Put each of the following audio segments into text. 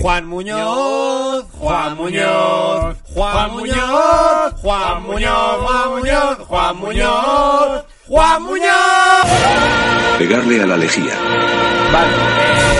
Juan Muñoz, Juan Muñoz, Juan Muñoz, Juan Muñoz, Juan Muñoz, Juan Muñoz, Juan Muñoz. Pegarle a la lejía. Vale,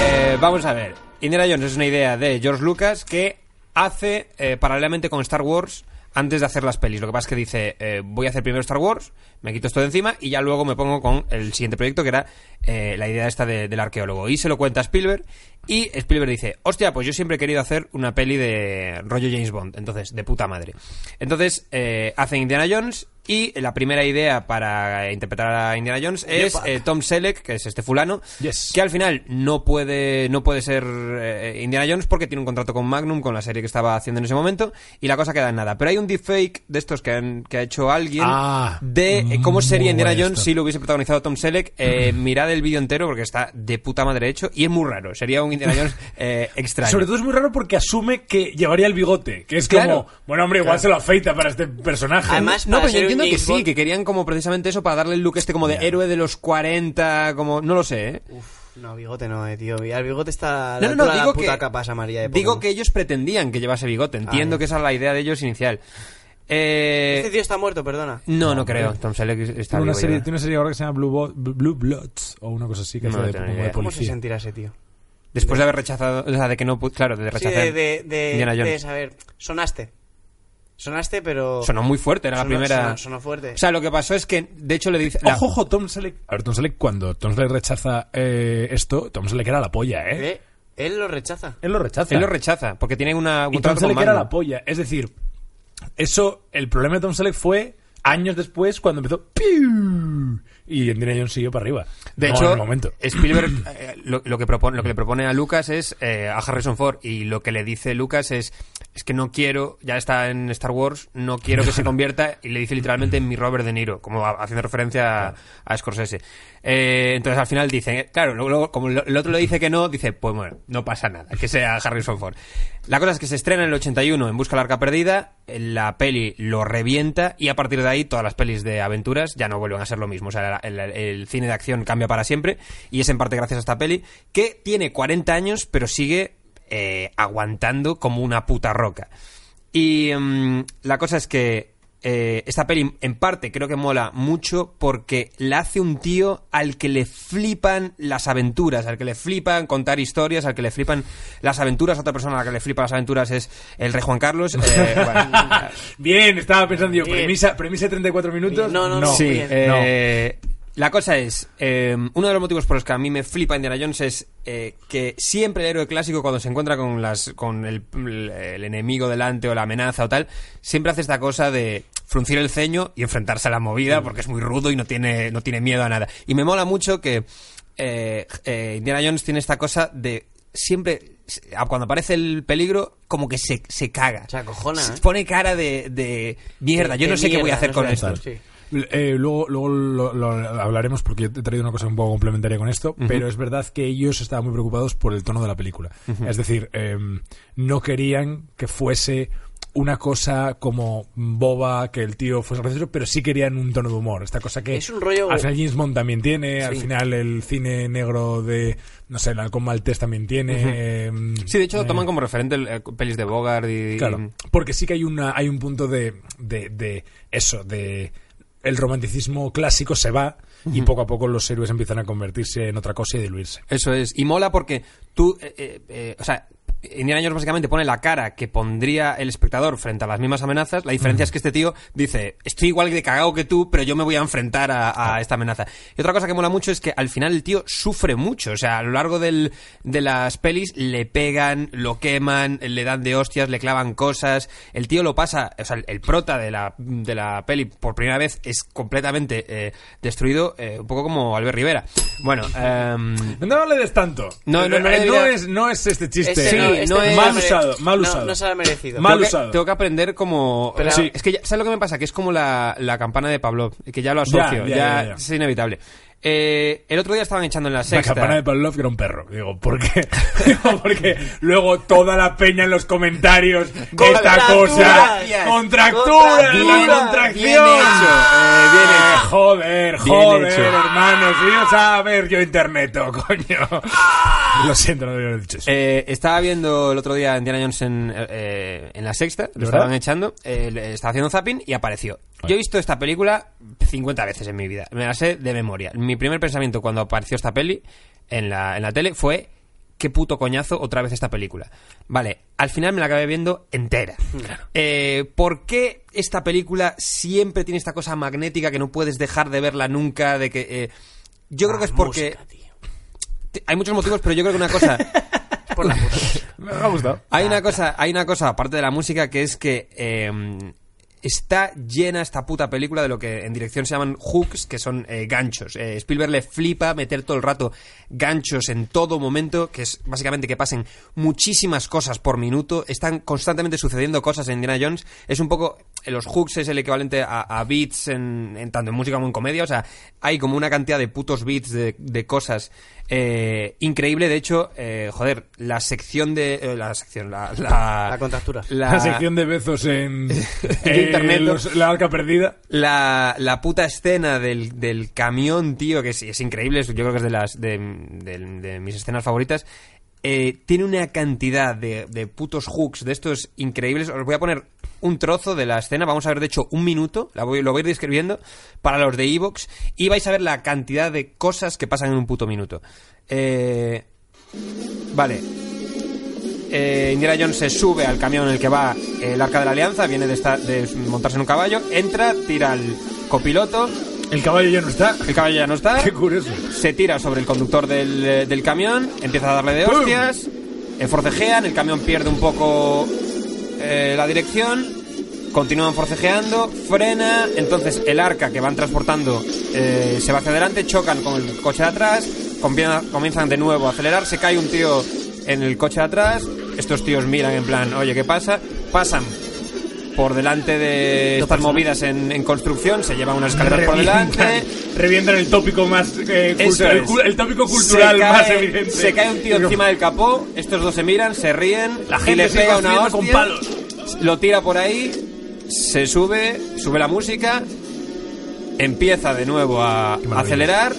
eh, vamos a ver. Indiana Jones es una idea de George Lucas que hace eh, paralelamente con Star Wars antes de hacer las pelis. Lo que pasa es que dice, eh, voy a hacer primero Star Wars, me quito esto de encima y ya luego me pongo con el siguiente proyecto que era la idea esta de- del arqueólogo. Y se lo cuenta a Spielberg y Spielberg dice, hostia, pues yo siempre he querido hacer una peli de rollo James Bond. Entonces, de puta madre. Entonces, eh, hacen Indiana Jones y la primera idea para interpretar a Indiana Jones es eh, Tom Selleck, que es este fulano, Yes. que al final no puede no puede ser eh, Indiana Jones porque tiene un contrato con Magnum, con la serie que estaba haciendo en ese momento, y la cosa queda en nada. Pero hay un deepfake de estos que, han- que ha hecho alguien Ah, de eh, cómo sería Indiana Jones esto. si lo hubiese protagonizado Tom Selleck. Mirad el vídeo entero porque está de puta madre hecho y es muy raro. Sería un Indiana Jones eh, extraño. Sobre todo es muy raro porque asume que llevaría el bigote, que es como, bueno, hombre, igual se lo afeita para este personaje. Además, no, pero yo ser un entiendo que sí, que querían como precisamente eso para darle el look este como de héroe de los 40, como no lo sé, ¿eh? No, bigote no, eh, tío. El bigote está No, la no, no, de digo la puta que- capa esa María de Digo que ellos pretendían que llevase bigote. Entiendo Ah, ya. que esa es la idea de ellos inicial. Eh, Este tío está muerto, perdona. no, no creo. Tom Selleck está tiene, una serie, tiene una serie ahora que se llama Blue, Bo- Blue Bloods o una cosa así, que No hace de, de ¿Cómo se sentirá ese tío? Después de haber rechazado, o sea, de que no, claro, de Sí, rechazar. de, de, de, Indiana de Jones. saber. Sonaste. Sonaste, pero. Sonó muy fuerte, era la Sonó- primera. sonó- sonó fuerte. O sea, lo que pasó es que, de hecho, le dice. la- Ojo, ojo, Tom Selleck. A ver, Tom Selleck, cuando Tom Selleck rechaza eh, esto, Tom Selleck era la polla, ¿eh? ¿Eh? Él lo rechaza. Él lo rechaza. Él lo rechaza, porque tiene una. un Y Tom Selleck era la polla. Es decir, eso, el problema de Tom Selleck fue años después cuando empezó. ¡piu! Y Indiana Jones siguió para arriba. De No, hecho, en el momento. Spielberg eh, lo, lo que propone, lo que le propone a Lucas es eh, a Harrison Ford y lo que le dice Lucas es es que no quiero, ya está en Star Wars, no quiero que se convierta y le dice literalmente en mi Robert De Niro, como haciendo referencia a, a Scorsese. Eh, entonces al final dice, eh, claro, luego, como el otro le dice que no, dice, pues bueno, no pasa nada, que sea Harrison Ford. La cosa es que se estrena en el 81 en Busca la Arca Perdida, la peli lo revienta y a partir de ahí todas las pelis de aventuras ya no vuelven a ser lo mismo. O sea, el, cine de acción cambia para siempre y es en parte gracias a esta peli que tiene 40 años pero sigue eh, aguantando como una puta roca. Y mm, la cosa es que eh, esta peli en parte creo que mola mucho porque la hace un tío al que le flipan las aventuras, al que le flipan contar historias, al que le flipan las aventuras. Otra persona a la que le flipan las aventuras es el rey Juan Carlos. Eh, bueno, Bien, estaba pensando yo, Bien. premisa, premisa de 34 minutos. No, no, no. sí, bien. eh, la cosa es, eh, uno de los motivos por los que a mí me flipa Indiana Jones es eh, que siempre el héroe clásico cuando se encuentra con las con el, el enemigo delante o la amenaza o tal, siempre hace esta cosa de fruncir el ceño y enfrentarse a la movida porque es muy rudo y no tiene no tiene miedo a nada. Y me mola mucho que eh, eh, Indiana Jones tiene esta cosa de siempre cuando aparece el peligro como que se, se caga. Se acojona, Se ¿eh? pone cara de, de mierda, yo no sé qué voy a hacer no con esto. sí. Eh, luego luego lo, lo hablaremos porque he traído una cosa un poco complementaria con esto, pero es verdad que ellos estaban muy preocupados por el tono de la película. Es decir, em, no querían que fuese una cosa como boba, que el tío fuese gracioso, pero sí querían un tono de humor. Esta cosa que Es un rollo- al final James Bond también tiene, al final el cine negro de, no sé, el halcón maltés también tiene. em, Sí, de hecho eh, toman como referente el, eh, pelis de Bogart y... Claro, porque sí que hay una hay un punto de, de, de eso, de el romanticismo clásico se va y poco a poco los héroes empiezan a convertirse en otra cosa y diluirse. Eso es. Y mola porque tú... eh, eh, eh, o sea... Indiana Jones básicamente pone la cara que pondría el espectador frente a las mismas amenazas. La diferencia es que este tío dice, estoy igual de cagado que tú, pero yo me voy a enfrentar a, a esta amenaza. Y otra cosa que mola mucho es que al final el tío sufre mucho. O sea, a lo largo del, de las pelis le pegan, lo queman, le dan de hostias, le clavan cosas. El tío lo pasa, o sea, el prota de la, de la peli por primera vez es completamente eh, destruido, eh, un poco como Albert Rivera. Bueno, em, No le des tanto. No, no, no Eh, le diría- es, no es este chiste. Sí, no, este no es- Mal usado, mal usado. No, se lo ha merecido. Mal tengo, que, usado. tengo que aprender como... Pero- sí. Es que, ya, ¿sabes lo que me pasa? Que es como la, la campana de Pablo, que ya lo asocio, ya, ya. es inevitable. Eh, el otro día estaban echando en la La sexta. campana de Pavlov que era un perro. Digo, ¿por qué? Digo, porque luego toda la peña en los comentarios de esta cosa. Contractura, la contracción. Bien hecho, eh, bien Eh, hecho. joder, Bien joder, hecho. hermano. Si no saber yo internet, coño. Lo siento, no debería haber dicho eso. Eh, estaba viendo el otro día Indiana Jones en, eh, en la sexta, lo estaban echando, eh, estaba haciendo zapping y apareció. Yo he visto esta película 50 veces en mi vida, me la sé de memoria. Mi primer pensamiento cuando apareció esta peli en la, en la tele fue, qué puto coñazo otra vez esta película. Vale, al final me la acabé viendo entera. Eh, ¿Por qué esta película siempre tiene esta cosa magnética que no puedes dejar de verla nunca? De que, eh, yo creo que es porque... Música, tío. Hay muchos motivos, pero yo creo que una cosa... Por la. Me ha gustado. Hay una cosa, hay una cosa aparte de la música que es que eh, está llena esta puta película de lo que en dirección se llaman hooks, que son eh, ganchos. Eh, Spielberg le flipa meter todo el rato ganchos en todo momento, que es básicamente que pasen muchísimas cosas por minuto. Están constantemente sucediendo cosas en Indiana Jones. Es un poco los hooks es el equivalente a, a beats en, en tanto en música como en comedia. O sea, hay como una cantidad de putos beats de, de cosas eh, increíble. De hecho, eh, joder, la sección de eh, la sección, la la, La contractura. La, sección de bezos en, En internet, la arca perdida. La, la puta escena del, del camión, tío, que es, es increíble, yo creo que es de las de, de- de mis escenas favoritas. eh, tiene una cantidad de, de putos hooks de estos increíbles. Os voy a poner un trozo de la escena, vamos a ver de hecho un minuto, la voy, lo voy a ir describiendo para los de Evox. Y vais a ver la cantidad de cosas que pasan en un puto minuto. Eh, vale, eh, Indiana Jones se sube al camión en el que va el Arca de la Alianza, viene de, montarse en un caballo, entra, tira al copiloto, El caballo ya no está. el caballo ya no está, Qué curioso. se tira sobre el conductor del, eh, del camión, empieza a darle de hostias, eh, forcejean, el camión pierde un poco eh, la dirección, continúan forcejeando, frena, entonces el arca que van transportando eh, se va hacia adelante, chocan con el coche de atrás, comienzan, de nuevo a acelerar, se cae un tío en el coche de atrás, estos tíos miran en plan, oye, ¿qué pasa? Pasan por delante de estas movidas en, en construcción, se llevan unas escaleras por delante, revientan el tópico más eh, cultural, el, tópico cultural cae- más evidente. Se cae un tío encima del capó, estos dos se miran, se ríen, La y gente le sigue pega una construyendo con hostia, palos. lo tira por ahí, se sube, sube la música, empieza de nuevo a acelerar,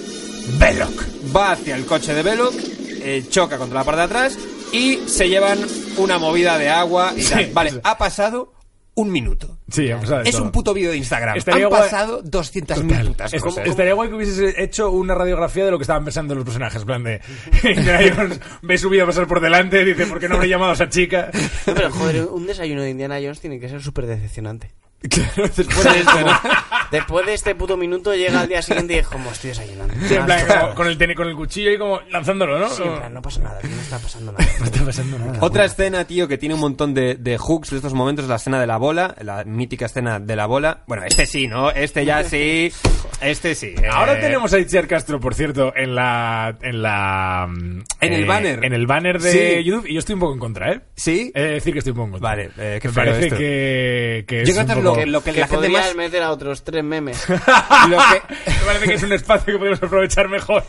Belloc. va hacia el coche de Belloc, eh, choca contra la parte de atrás y se llevan una movida de agua y Sí. Vale, ha pasado un minuto. Sí, ha pasado de Es todo. un puto vídeo de Instagram. Estaría Han guay- pasado 200.000 Total. putas Es- cosas. Estaría guay que hubieses hecho una radiografía de lo que estaban pensando los personajes. En plan de. Indiana Jones ve su vida pasar por delante, dice, ¿por qué no habré llamado a esa chica? No, pero joder, un desayuno de Indiana Jones tiene que ser súper decepcionante. Después de esto, ¿no? Después de este puto minuto llega al día siguiente y es como estoy desayunando. Sí, en plan, como con, el, con el cuchillo y como lanzándolo, ¿no? sí, en plan, no pasa nada, no está pasando nada. No está pasando nada. Otra escena, tío, que tiene un montón de, de hooks de estos momentos es la escena de la bola, la mítica escena de la bola. Bueno, este sí, ¿no? Este ya sí. Este sí. eh. Ahora tenemos a Itziar Castro, por cierto, en la. En la. mm, En el banner. En el banner de Sí. YouTube. Y yo estoy un poco en contra, ¿eh? ¿Sí? De decir que estoy un poco en contra. Vale, eh, qué Me parece esto. que, que Yo es creo que un es lo que, lo que Que la gente más... meter a otros tres memes. Lo que, Me parece que es un espacio que podemos aprovechar mejor.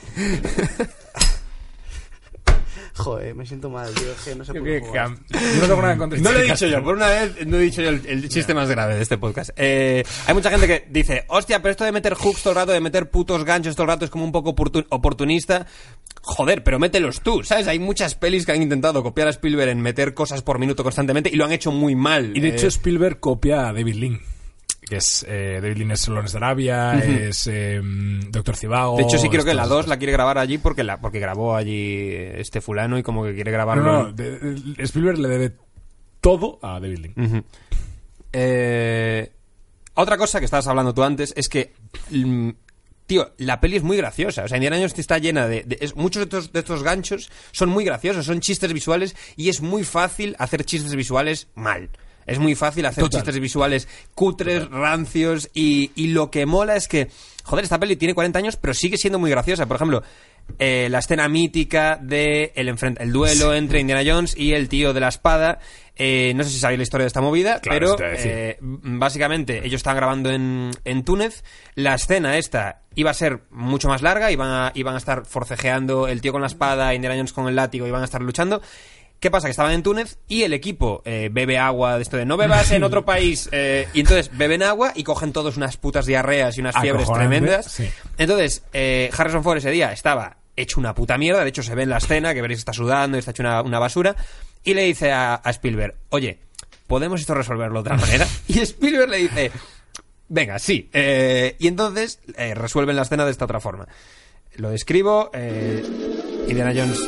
Joder, me siento mal, tío. Es que no qué que- jugar. no tengo nada en contra de No lo he Itziar dicho yo, por una vez no he dicho yo el, el chiste más grave de este podcast. Eh, hay mucha gente que dice, hostia, pero esto de meter hooks todo el rato, de meter putos ganchos todo el rato es como un poco oportun- oportunista. Joder, pero mételos tú, ¿sabes? Hay muchas pelis que han intentado copiar a Spielberg en meter cosas por minuto constantemente y lo han hecho muy mal. Y de hecho Eh, Spielberg copia a David Lean. Que es eh, David Lean es Lawrence de Arabia, es eh, Doctor Cibago. de hecho sí creo que la estos- 2 la quiere grabar allí porque la porque grabó allí este fulano y como que quiere grabarlo. No, no, en- de- de- Spielberg le debe todo a David. Ujú. Eh, otra cosa que estabas hablando tú antes es que, mm, tío, la peli es muy graciosa. O sea, Indiana Jones está llena de... de- es- muchos de estos, de estos ganchos son muy graciosos, son chistes visuales y es muy fácil hacer chistes visuales mal. Es muy fácil hacer Total. chistes visuales cutres, rancios y, y lo que mola es que, joder, esta peli tiene 40 años pero sigue siendo muy graciosa. Por ejemplo, eh, la escena mítica de el, enfrent- el duelo entre Indiana Jones y el tío de la espada. Eh, no sé si sabéis la historia de esta movida, Claro, pero eh, básicamente ellos estaban grabando en, en Túnez. La escena esta iba a ser mucho más larga, iban a, iban a estar forcejeando el tío con la espada, Indiana Jones con el látigo, iban a estar luchando. ¿Qué pasa? Que estaban en Túnez y el equipo eh, bebe agua de esto de no bebas en otro país. eh, y entonces beben agua y cogen todos unas putas diarreas y unas fiebres Acojonante, tremendas. sí. Entonces, eh, Harrison Ford ese día estaba hecho una puta mierda. De hecho, se ve en la escena que veréis está sudando y está hecho una, una basura. Y le dice a, a Spielberg, oye, ¿podemos esto resolverlo de otra manera? Y Spielberg le dice, venga, sí. Eh, y entonces resuelven la escena de esta otra forma. Lo describo. Eh, Indiana Jones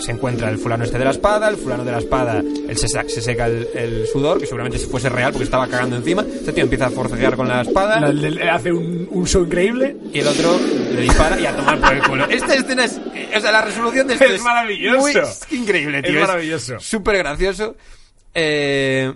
se encuentra el fulano este de la espada, el fulano de la espada, él se, seca el, el sudor, que seguramente si fuese real porque estaba cagando encima. Este tío empieza a forcejear con la espada. La- le- hace un, un show increíble. Y el otro le dispara y a tomar por el culo. Esta escena es. O sea, la resolución de esto Es es. maravilloso. muy- es increíble, tío. Es maravilloso. Súper gracioso. Eh,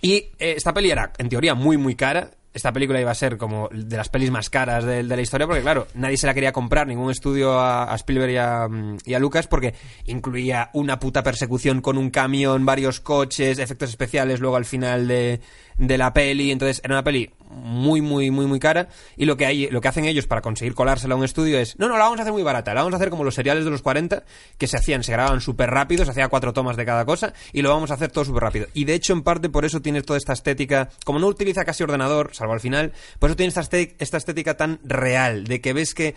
y eh, esta peli era, en teoría, muy, muy cara. Esta película iba a ser como de las pelis más caras de, la historia, porque claro, nadie se la quería comprar, ningún estudio a, a Spielberg y a, mm, y a Lucas, porque incluía una puta persecución con un camión, varios coches, efectos especiales luego al final de, de la peli. Entonces era una peli muy, muy, muy, muy cara. Y lo que, hay, lo que hacen ellos para conseguir colársela a un estudio es, no, no, la vamos a hacer muy barata, la vamos a hacer como los seriales de los 40, que se hacían, se grababan súper rápido, se hacía cuatro tomas de cada cosa, y lo vamos a hacer todo súper rápido. Y de hecho, en parte, por eso tiene toda esta estética, como no utiliza casi ordenador, salvo al final, por eso tiene esta, esta estética tan real, de que ves que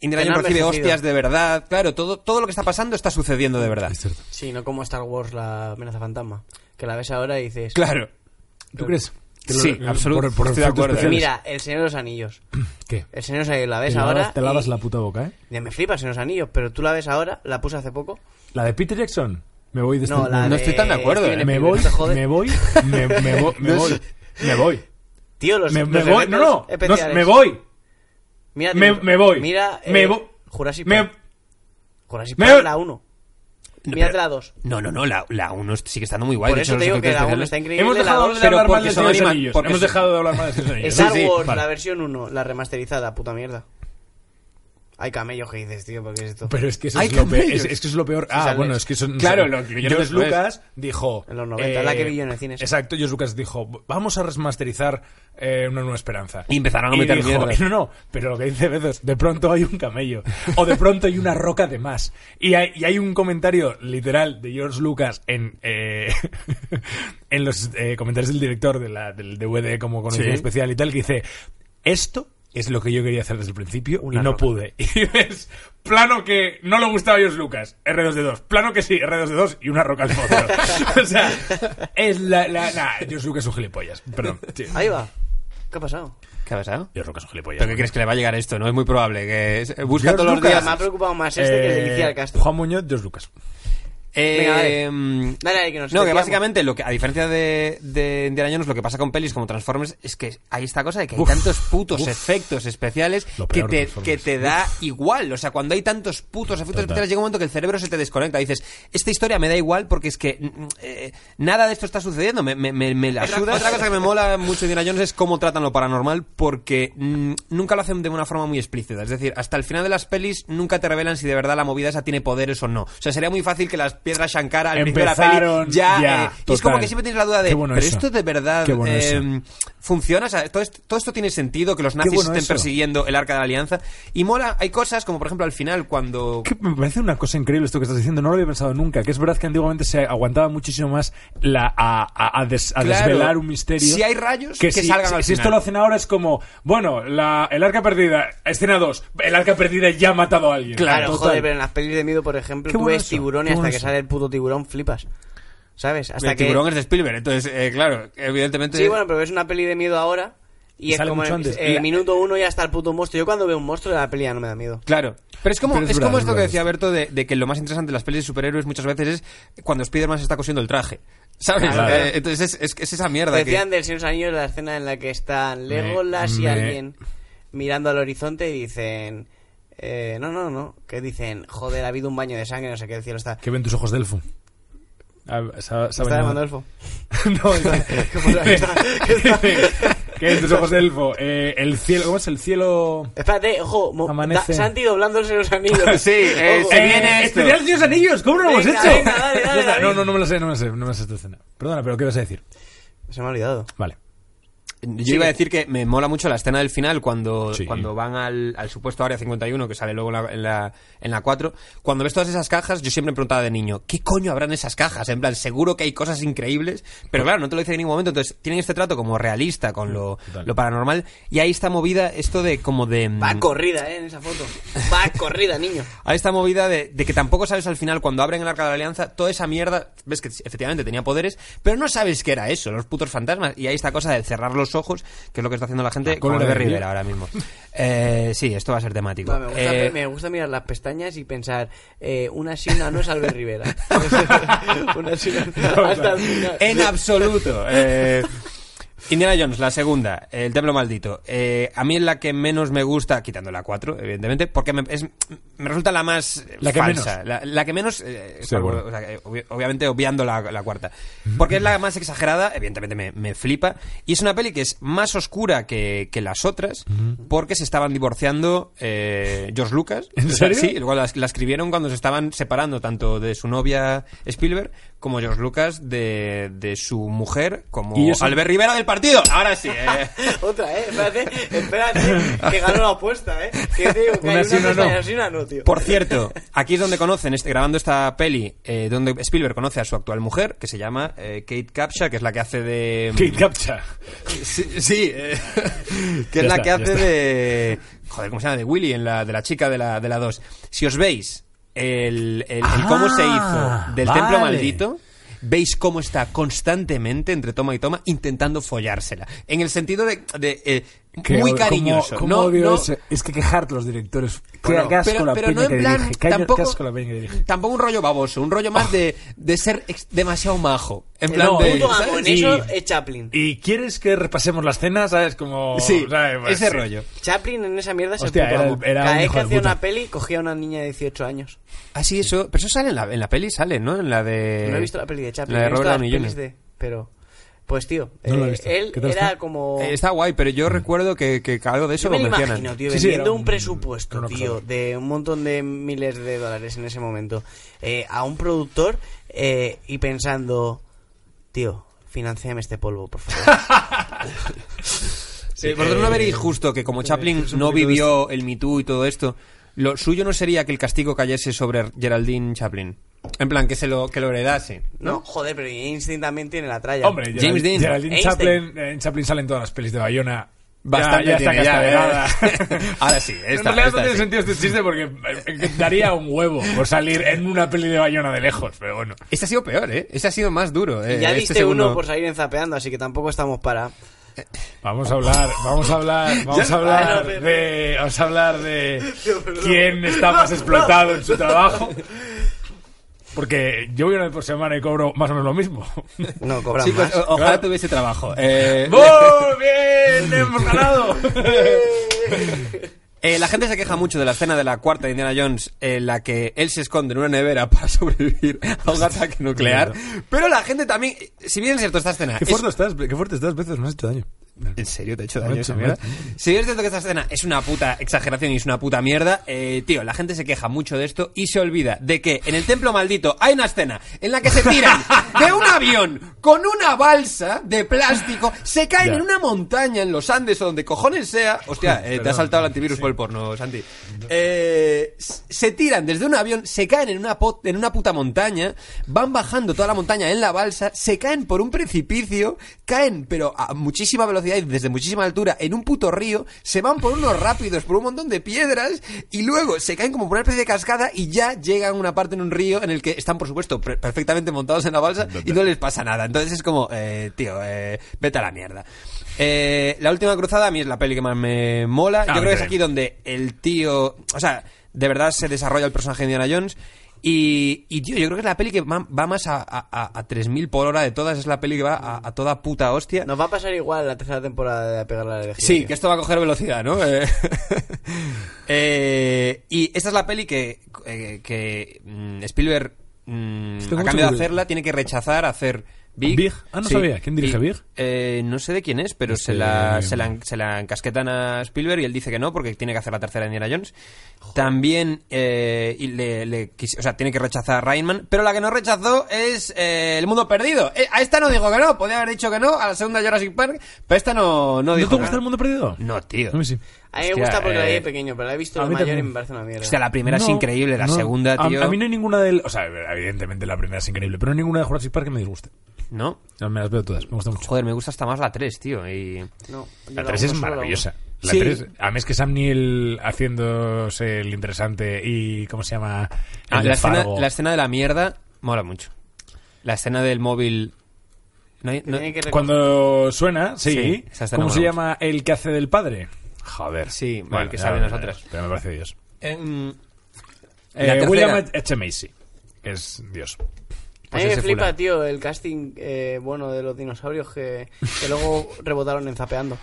Indiana Jones recibe hostias de verdad, claro, todo, todo lo que está pasando está sucediendo de verdad. Sí, no como Star Wars, la amenaza fantasma. Que la ves ahora y dices... Claro. ¿Tú crees? Lo- Sí, eh, absoluto, Por, por estoy de efectos acuerdo. especiales. Mira, El Señor de los Anillos. ¿Qué? El Señor de los Anillos la ves Te lavas- ahora te lavas y- la puta boca, ¿eh? Ya me flipas en los anillos, pero tú la ves ahora, la puse hace poco. La de Peter Jackson. Me voy de este... No, la No de estoy tan de acuerdo, eh. me voy, me voy, me, me voy, me voy, me voy. Tío, los, Me, me los voy, no, no, no, me voy, Mira, me, tío, me voy, Mira, me eh, voy, Jurassic me, Park. Jurassic me- Park, la 1. Mírate la 2. No, no, no, la, la 1 sigue estando muy guay. Por de eso hecho, te digo que la 1 especiales- está increíble. Hemos dejado 2 de hablar mal de Señor Anillos. Hemos dejado de hablar mal de Señor Anillos. Star Wars, la versión 1, la remasterizada, puta mierda. Hay camellos que dices, tío, porque es esto. Pero es que eso es lo, peor, es, es que eso es lo peor. Ah, bueno, es que son. Claro, son- lo que George después. Lucas dijo. En los 90, la que vi yo en el cine. Exacto, George Lucas dijo: Vamos a remasterizar eh, Una Nueva Esperanza. Y empezaron a meter dijo. No, no, pero lo que dice Bezos, de pronto hay un camello. o de pronto hay una roca de más. Y hay, y hay un comentario literal de George Lucas en, eh, en los eh, comentarios del director de la, del DVD como con Sí. especial y tal, que dice: Esto es lo que yo quería hacer desde el principio Una y no roca. pude. Y ves, plano que no le gustaba a George Lucas, R2D2. Plano que sí, R2D2 y una roca al fondo. o sea, es la... la nah, George Lucas es un gilipollas. Perdón. Sí. Ahí va. ¿Qué ha pasado? ¿Qué ha pasado? George Lucas es un gilipollas. ¿Pero qué crees que le va a llegar esto? No es muy probable. que Busca George todos los días. Me ha preocupado más este que el de Alicia del Castro. Eh, Juan Muñoz, George Lucas. Eh, Venga, dale. Dale, dale, que nos No, que básicamente, lo que, a diferencia de, de Indiana Jones, lo que pasa con pelis como Transformers es que hay esta cosa de que hay Uf, tantos putos uf. efectos especiales que te, que te da igual. O sea, cuando hay tantos putos efectos Total. especiales, llega un momento que el cerebro se te desconecta. Dices, esta historia me da igual porque es que mm, eh, nada de esto está sucediendo. Me, me, me, me la suda. Otra cosa que me mola mucho de Indiana Jones es cómo tratan lo paranormal porque mm, nunca lo hacen de una forma muy explícita. Es decir, hasta el final de las pelis nunca te revelan si de verdad la movida esa tiene poderes o no. O sea, sería muy fácil que las piedras Shankara al principio de la Empezaron peli ya... ya, eh, y es como que siempre tienes la duda de, Qué bueno pero eso. esto de verdad bueno eh, funciona, o sea, todo esto, todo esto tiene sentido, que los nazis bueno estén eso. persiguiendo el arca de la alianza. Y mola, hay cosas como por ejemplo al final cuando... Que me parece una cosa increíble esto que estás diciendo, no lo había pensado nunca, que es verdad que antiguamente se aguantaba muchísimo más la, a, a- a des- a Claro, desvelar un misterio. si hay rayos, que si, salgan si- al si esto lo hacen ahora es como, bueno, la, el arca perdida, escena 2, el arca perdida ya ha matado a alguien. Claro, Total. joder, pero en las pelis de miedo, por ejemplo, tú bueno ves eso, tiburón y qué hasta que. Sale el puto tiburón flipas. ¿Sabes? Hasta el que... tiburón es de Spielberg, entonces, eh, claro, evidentemente... Sí, bueno, pero ves una peli de miedo ahora y Y es como eh, La- minuto uno ya está el puto monstruo. Yo cuando veo un monstruo de la peli ya no me da miedo. Claro. Pero es como, Pero es es como es esto que decía. Berto de, de que lo más interesante de las pelis de superhéroes muchas veces es cuando Spider-Man se está cosiendo el traje. ¿Sabes? Claro. Eh, entonces es, es, es esa mierda que... Decían del Señor de los Anillos la escena en la que están Legolas y me- alguien mirando al horizonte y dicen... eh, no, no, no. Que dicen, joder, ha habido un baño de sangre, no sé qué, el cielo está... ¿Qué ven tus ojos de elfo? Ah, se ha- se ha ¿Está bañado. llamando elfo? no, está- ¿Qué pasa? ¿Qué está- ¿Qué es tus ojos de elfo? Eh, el cielo, ¿cómo es el cielo? Espérate, ojo, mo- Amanece. da- Santi doblándose los anillos. Sí, eh, Ojo. se viene esto. ¡Especial Señores Anillos! ¿Cómo no lo hemos Venga, hecho? venga, dale, dale, Ya está. David. No, no, no me lo sé, no me lo sé, no me lo sé esta escena. Perdona, pero ¿qué vas a decir? Se me ha olvidado. Vale. Yo iba a decir que me mola mucho la escena del final cuando, Sí. cuando van al, al supuesto Área 51, que sale luego en la, en, la, en la 4. Cuando ves todas esas cajas, yo siempre me preguntaba de niño, ¿qué coño habrán esas cajas? En plan, seguro que hay cosas increíbles, pero claro, no te lo dice en ningún momento. Entonces, tienen este trato como realista con lo, lo paranormal. Y ahí está movida esto de como de... mm, Va corrida, eh, en esa foto. Va corrida, niño. Ahí está movida de, de que tampoco sabes al final, cuando abren el arca de la alianza, toda esa mierda, ves que efectivamente tenía poderes, pero no sabes qué era eso, los putos fantasmas. Y ahí esta cosa de cerrar los ojos, que es lo que está haciendo la gente La con Albert de Rivera ahora mismo. Eh, sí, esto va a ser temático. Va, me, gusta, Eh, me gusta mirar las pestañas y pensar, eh, una sí, una no es Albert Rivera. una no, hasta el final. En absoluto. Indiana Jones, la segunda, El Templo Maldito. Eh, a mí es la que menos me gusta, quitando la 4, evidentemente, porque me, es- me resulta la más La que falsa. La, la que menos, eh, Sí, bueno. o sea, obvi- obviamente obviando la, la cuarta. Porque es la más exagerada, evidentemente me, me flipa. Y es una peli que es más oscura que, que las otras, porque se estaban divorciando eh, George Lucas. ¿En O sea, serio? sí, luego la, la escribieron cuando se estaban separando tanto de su novia Spielberg como George Lucas de, de su mujer como Albert Rivera del partido. Ahora sí. eh. Otra, eh, espérate, espérate, que ganó la apuesta, eh. Que te digo que Una hay sí, una una no. una no, tío. Por cierto, aquí es donde conocen, este, grabando esta peli, eh, donde Spielberg conoce a su actual mujer, que se llama eh, Kate Capshaw, que es la que hace de... Kate Captcha. Sí, sí, eh, que es Ya la está, que hace de... Joder, ¿cómo se llama? De Willy, en la, de la chica de la, de la 2. Si os veis el, el- el cómo se Ah, hizo del vale. Templo Maldito, veis cómo está constantemente, entre toma y toma, intentando follársela. En el sentido de... de, eh, Muy cariñoso. ¿Cómo, cómo no, odio no- ese? Es que quejarte los directores. Qué, Bueno, pero, la pero peña no que en plan tampoco, la peña que dirige. tampoco un rollo baboso un rollo más de, de ser ex- demasiado majo en plan No, de amo, en Y- eso es Chaplin. ¿Y quieres que repasemos la escena? ¿Sabes? Como. sí ¿sabes? Pues ese sí. rollo Chaplin en esa mierda es Hostia, el puto era- era Cada un vez que hacía una peli, cogía a una niña de 18 años. ah sí eso pero eso sale en la, en la peli sale no en la de No he visto la peli de Chaplin, la de he visto Robert las Downey Jr. Pero... Pues tío, No lo he eh, visto. él ¿Qué tal era está? como... Eh, está guay pero yo recuerdo que, que algo de eso Yo me lo lo mencionan imagino, tío, Sí, sí, vendiendo era un un- presupuesto, un tío, de un montón de miles de dólares en ese momento, eh, a un productor eh, y pensando, tío, financiame este polvo, por favor. Eh, vosotros no veréis justo que como Chaplin no vivió el Me Too y todo esto lo suyo no sería que el castigo cayese sobre Geraldine Chaplin en plan que se lo que lo heredase no, joder, pero Einstein también tiene la tralla. Hombre, James Dean. Geraldine. Chaplin, eh, en Chaplin salen todas las pelis de Bayona. Bastante ya, ya tiene, está ya, eh. Ahora sí, En realidad esta no tiene sí. sentido este chiste porque eh, daría un huevo por salir en una peli de Bayona de lejos, pero bueno. Este ha sido peor, ¿eh? Este ha sido más duro. Eh, ya este diste segundo. uno por salir enzapeando, así que tampoco estamos para... Vamos a hablar, vamos a hablar, vamos a hablar de, vamos a hablar de quién está más explotado en su trabajo. Porque yo voy una vez por semana y cobro más o menos lo mismo. No, cobran Chicos, más. o- ojalá tuviese trabajo. Eh, ¡Muy bien! ¡Hemos ganado! eh, la gente se queja mucho de la escena de la cuarta de Indiana Jones en la que él se esconde en una nevera para sobrevivir a un ataque nuclear. Pero la gente también, si bien es cierto esta escena... Qué es- fuerte estás, qué fuerte estás, veces me has hecho daño. ¿En serio te he hecho daño ha esa mierda? ha. Si es cierto que esta escena es una puta exageración y es una puta mierda, eh, tío, la gente se queja mucho de esto y se olvida de que en el templo maldito hay una escena en la que se tiran de un avión con una balsa de plástico, se caen Ya. en una montaña en los Andes o donde cojones sea. Hostia, eh, te ha saltado el antivirus por el porno, Santi. Eh, se tiran desde un avión, se caen en una, pot- en una puta montaña, van bajando toda la montaña en la balsa, se caen por un precipicio, caen pero a muchísima velocidad y desde muchísima altura en un puto río, se van por unos rápidos, por un montón de piedras y luego se caen como por una especie de cascada y ya llegan a una parte en un río en el que están por supuesto perfectamente montados en la balsa y no les pasa nada. Entonces es como, eh, tío, eh, vete a la mierda. Eh, la última cruzada a mí es la peli que más me mola. Yo Ah, creo que es aquí donde el tío, o sea, de verdad se desarrolla el personaje de Indiana Jones. Y, y, tío, yo creo que es la peli que va, va más a, a, a- a 3.000 por hora de todas. Es la peli que va a, a toda puta hostia. Nos va a pasar igual la tercera temporada de Pegar la Elegida. Sí, que esto va a coger velocidad, ¿no? Eh, eh, y esta es la peli que, eh, que mm, Spielberg, mm, a cambio de hacerla, tiene que rechazar hacer Big. Ah, no sabía. ¿Quién dirige Y, Big? eh, no sé de quién es, pero Este- se, la, se, la, se la encasquetan a Spielberg y él dice que no porque tiene que hacer la tercera de Indiana Jones. También eh, y le, le o sea, tiene que rechazar a Rainman, pero la que no rechazó es eh, El Mundo Perdido. Eh, a esta no dijo que no, podía haber dicho que no, a la segunda Jurassic Park, pero esta no, no ¿No dijo te que gusta el mundo perdido? No, tío. Mí sí. A mí me gusta porque la vi eh, de pequeño, pero la he visto a de mayor y también. me parece una mierda. Hostia, la primera es increíble, la no. segunda, A- tío. A, mí no hay ninguna del. O sea, evidentemente la primera es increíble, pero no hay ninguna de Jurassic Park que me disguste. ¿No? No, me las veo todas, me gusta mucho. Joder, me gusta hasta más la 3, tío. Y... No, La la 3 uno es maravillosa. La Sí. 3, a mí es que Sam Neill haciéndose el interesante y. ¿Cómo se llama? Ah, la, escena, la escena de la mierda mola mucho. La escena del móvil... No hay- no- Cuando suena, sí. ¿Cómo se llama el que hace del padre? Joder. Sí, Bueno, el que en las otras. Pero me parece Dios. Em, Eh, La. William H. Macy, que es Dios. A Pues mí me flipa, tío, el casting eh, bueno de los dinosaurios que, que luego rebotaron en Zapeando.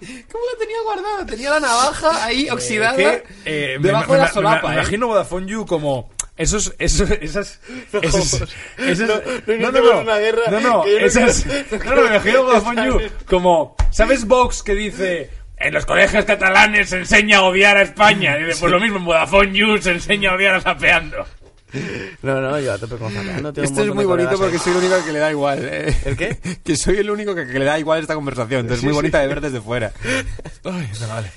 ¿Cómo lo tenía guardado? Tenía la navaja ahí oxidada Que, eh, debajo me, de la me- solapa, me- ¿eh? me imagino Vodafone You como esos esos esas esos, esas- no iniciemos una guerra no no que yo no esas quiero- no no me imagino Vodafone You como sabes Vox que dice en los colegios catalanes se enseña a odiar a España y dice, pues lo mismo en Vodafone You se enseña a odiar a Zapeando No, no, yo a tope con Zapeando. Esto es muy bonito porque ahí. soy el único al que le da igual. ¿eh? ¿El qué? que soy el único que, que le da igual esta conversación. Entonces es muy bonita de ver desde fuera. Ay, no vale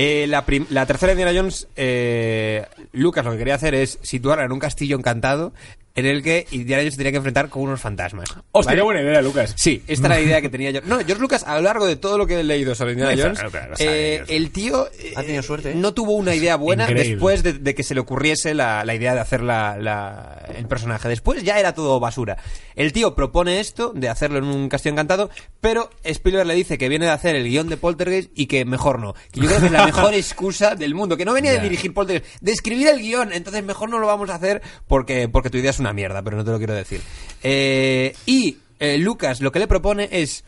Eh, la, la tercera Indiana Jones, eh, Lucas lo que quería hacer es situarla en un castillo encantado en el que Indiana Jones se tenía que enfrentar con unos fantasmas. hostia ¿vale? qué buena idea Lucas Sí, esta era la idea que tenía yo. No, George Lucas, a lo largo de todo lo que he leído sobre Indiana Jones, no, sabe, eh, el tío eh, Ha tenido suerte, ¿eh? no tuvo una idea buena Increíble. después de, de que se le ocurriese la, la idea de hacer la, la- el personaje. Después ya era todo basura. El tío propone esto, de hacerlo en un castillo encantado, pero Spielberg le dice que viene de hacer el guion de Poltergeist y que mejor no. Que yo creo que es la mejor excusa del mundo. Que no venía de dirigir Poltergeist, de escribir el guion. Entonces mejor no lo vamos a hacer porque, porque tu idea es una mierda, pero no te lo quiero decir. Eh, y eh, Lucas lo que le propone es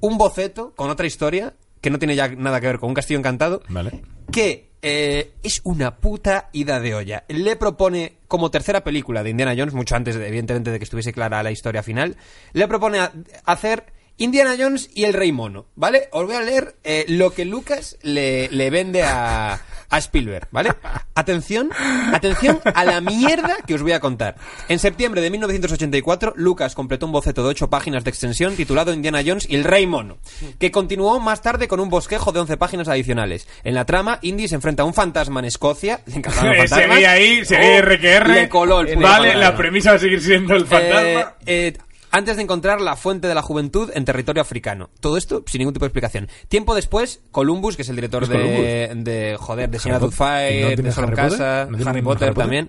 un boceto con otra historia que no tiene ya nada que ver con un castillo encantado vale que eh, es una puta ida de olla. Le propone, como tercera película de Indiana Jones, mucho antes, de- evidentemente, de que estuviese clara la historia final, le propone a- hacer Indiana Jones y el Rey Mono, ¿vale? Os voy a leer eh, lo que Lucas le, le vende a, a Spielberg, ¿vale? Atención, atención a la mierda que os voy a contar. En septiembre de 1984, Lucas completó un boceto de 8 páginas de extensión titulado Indiana Jones y el Rey Mono, que continuó más tarde con un bosquejo de 11 páginas adicionales. En la trama, Indy se enfrenta a un fantasma en Escocia. Le encantaban los se fantasmas. veía ahí se Oh, veía RQR Le coló el vale fantasma. la premisa va a seguir siendo el fantasma Eh, eh, antes de encontrar la fuente de la juventud en territorio africano. Todo esto sin ningún tipo de explicación. Tiempo después, Columbus, que es el director ¿Es de, de, joder, de Señora Doubtfire, no de Solo Harry Potter? Casa, ¿No tiene Harry ningún Potter Harry Potter?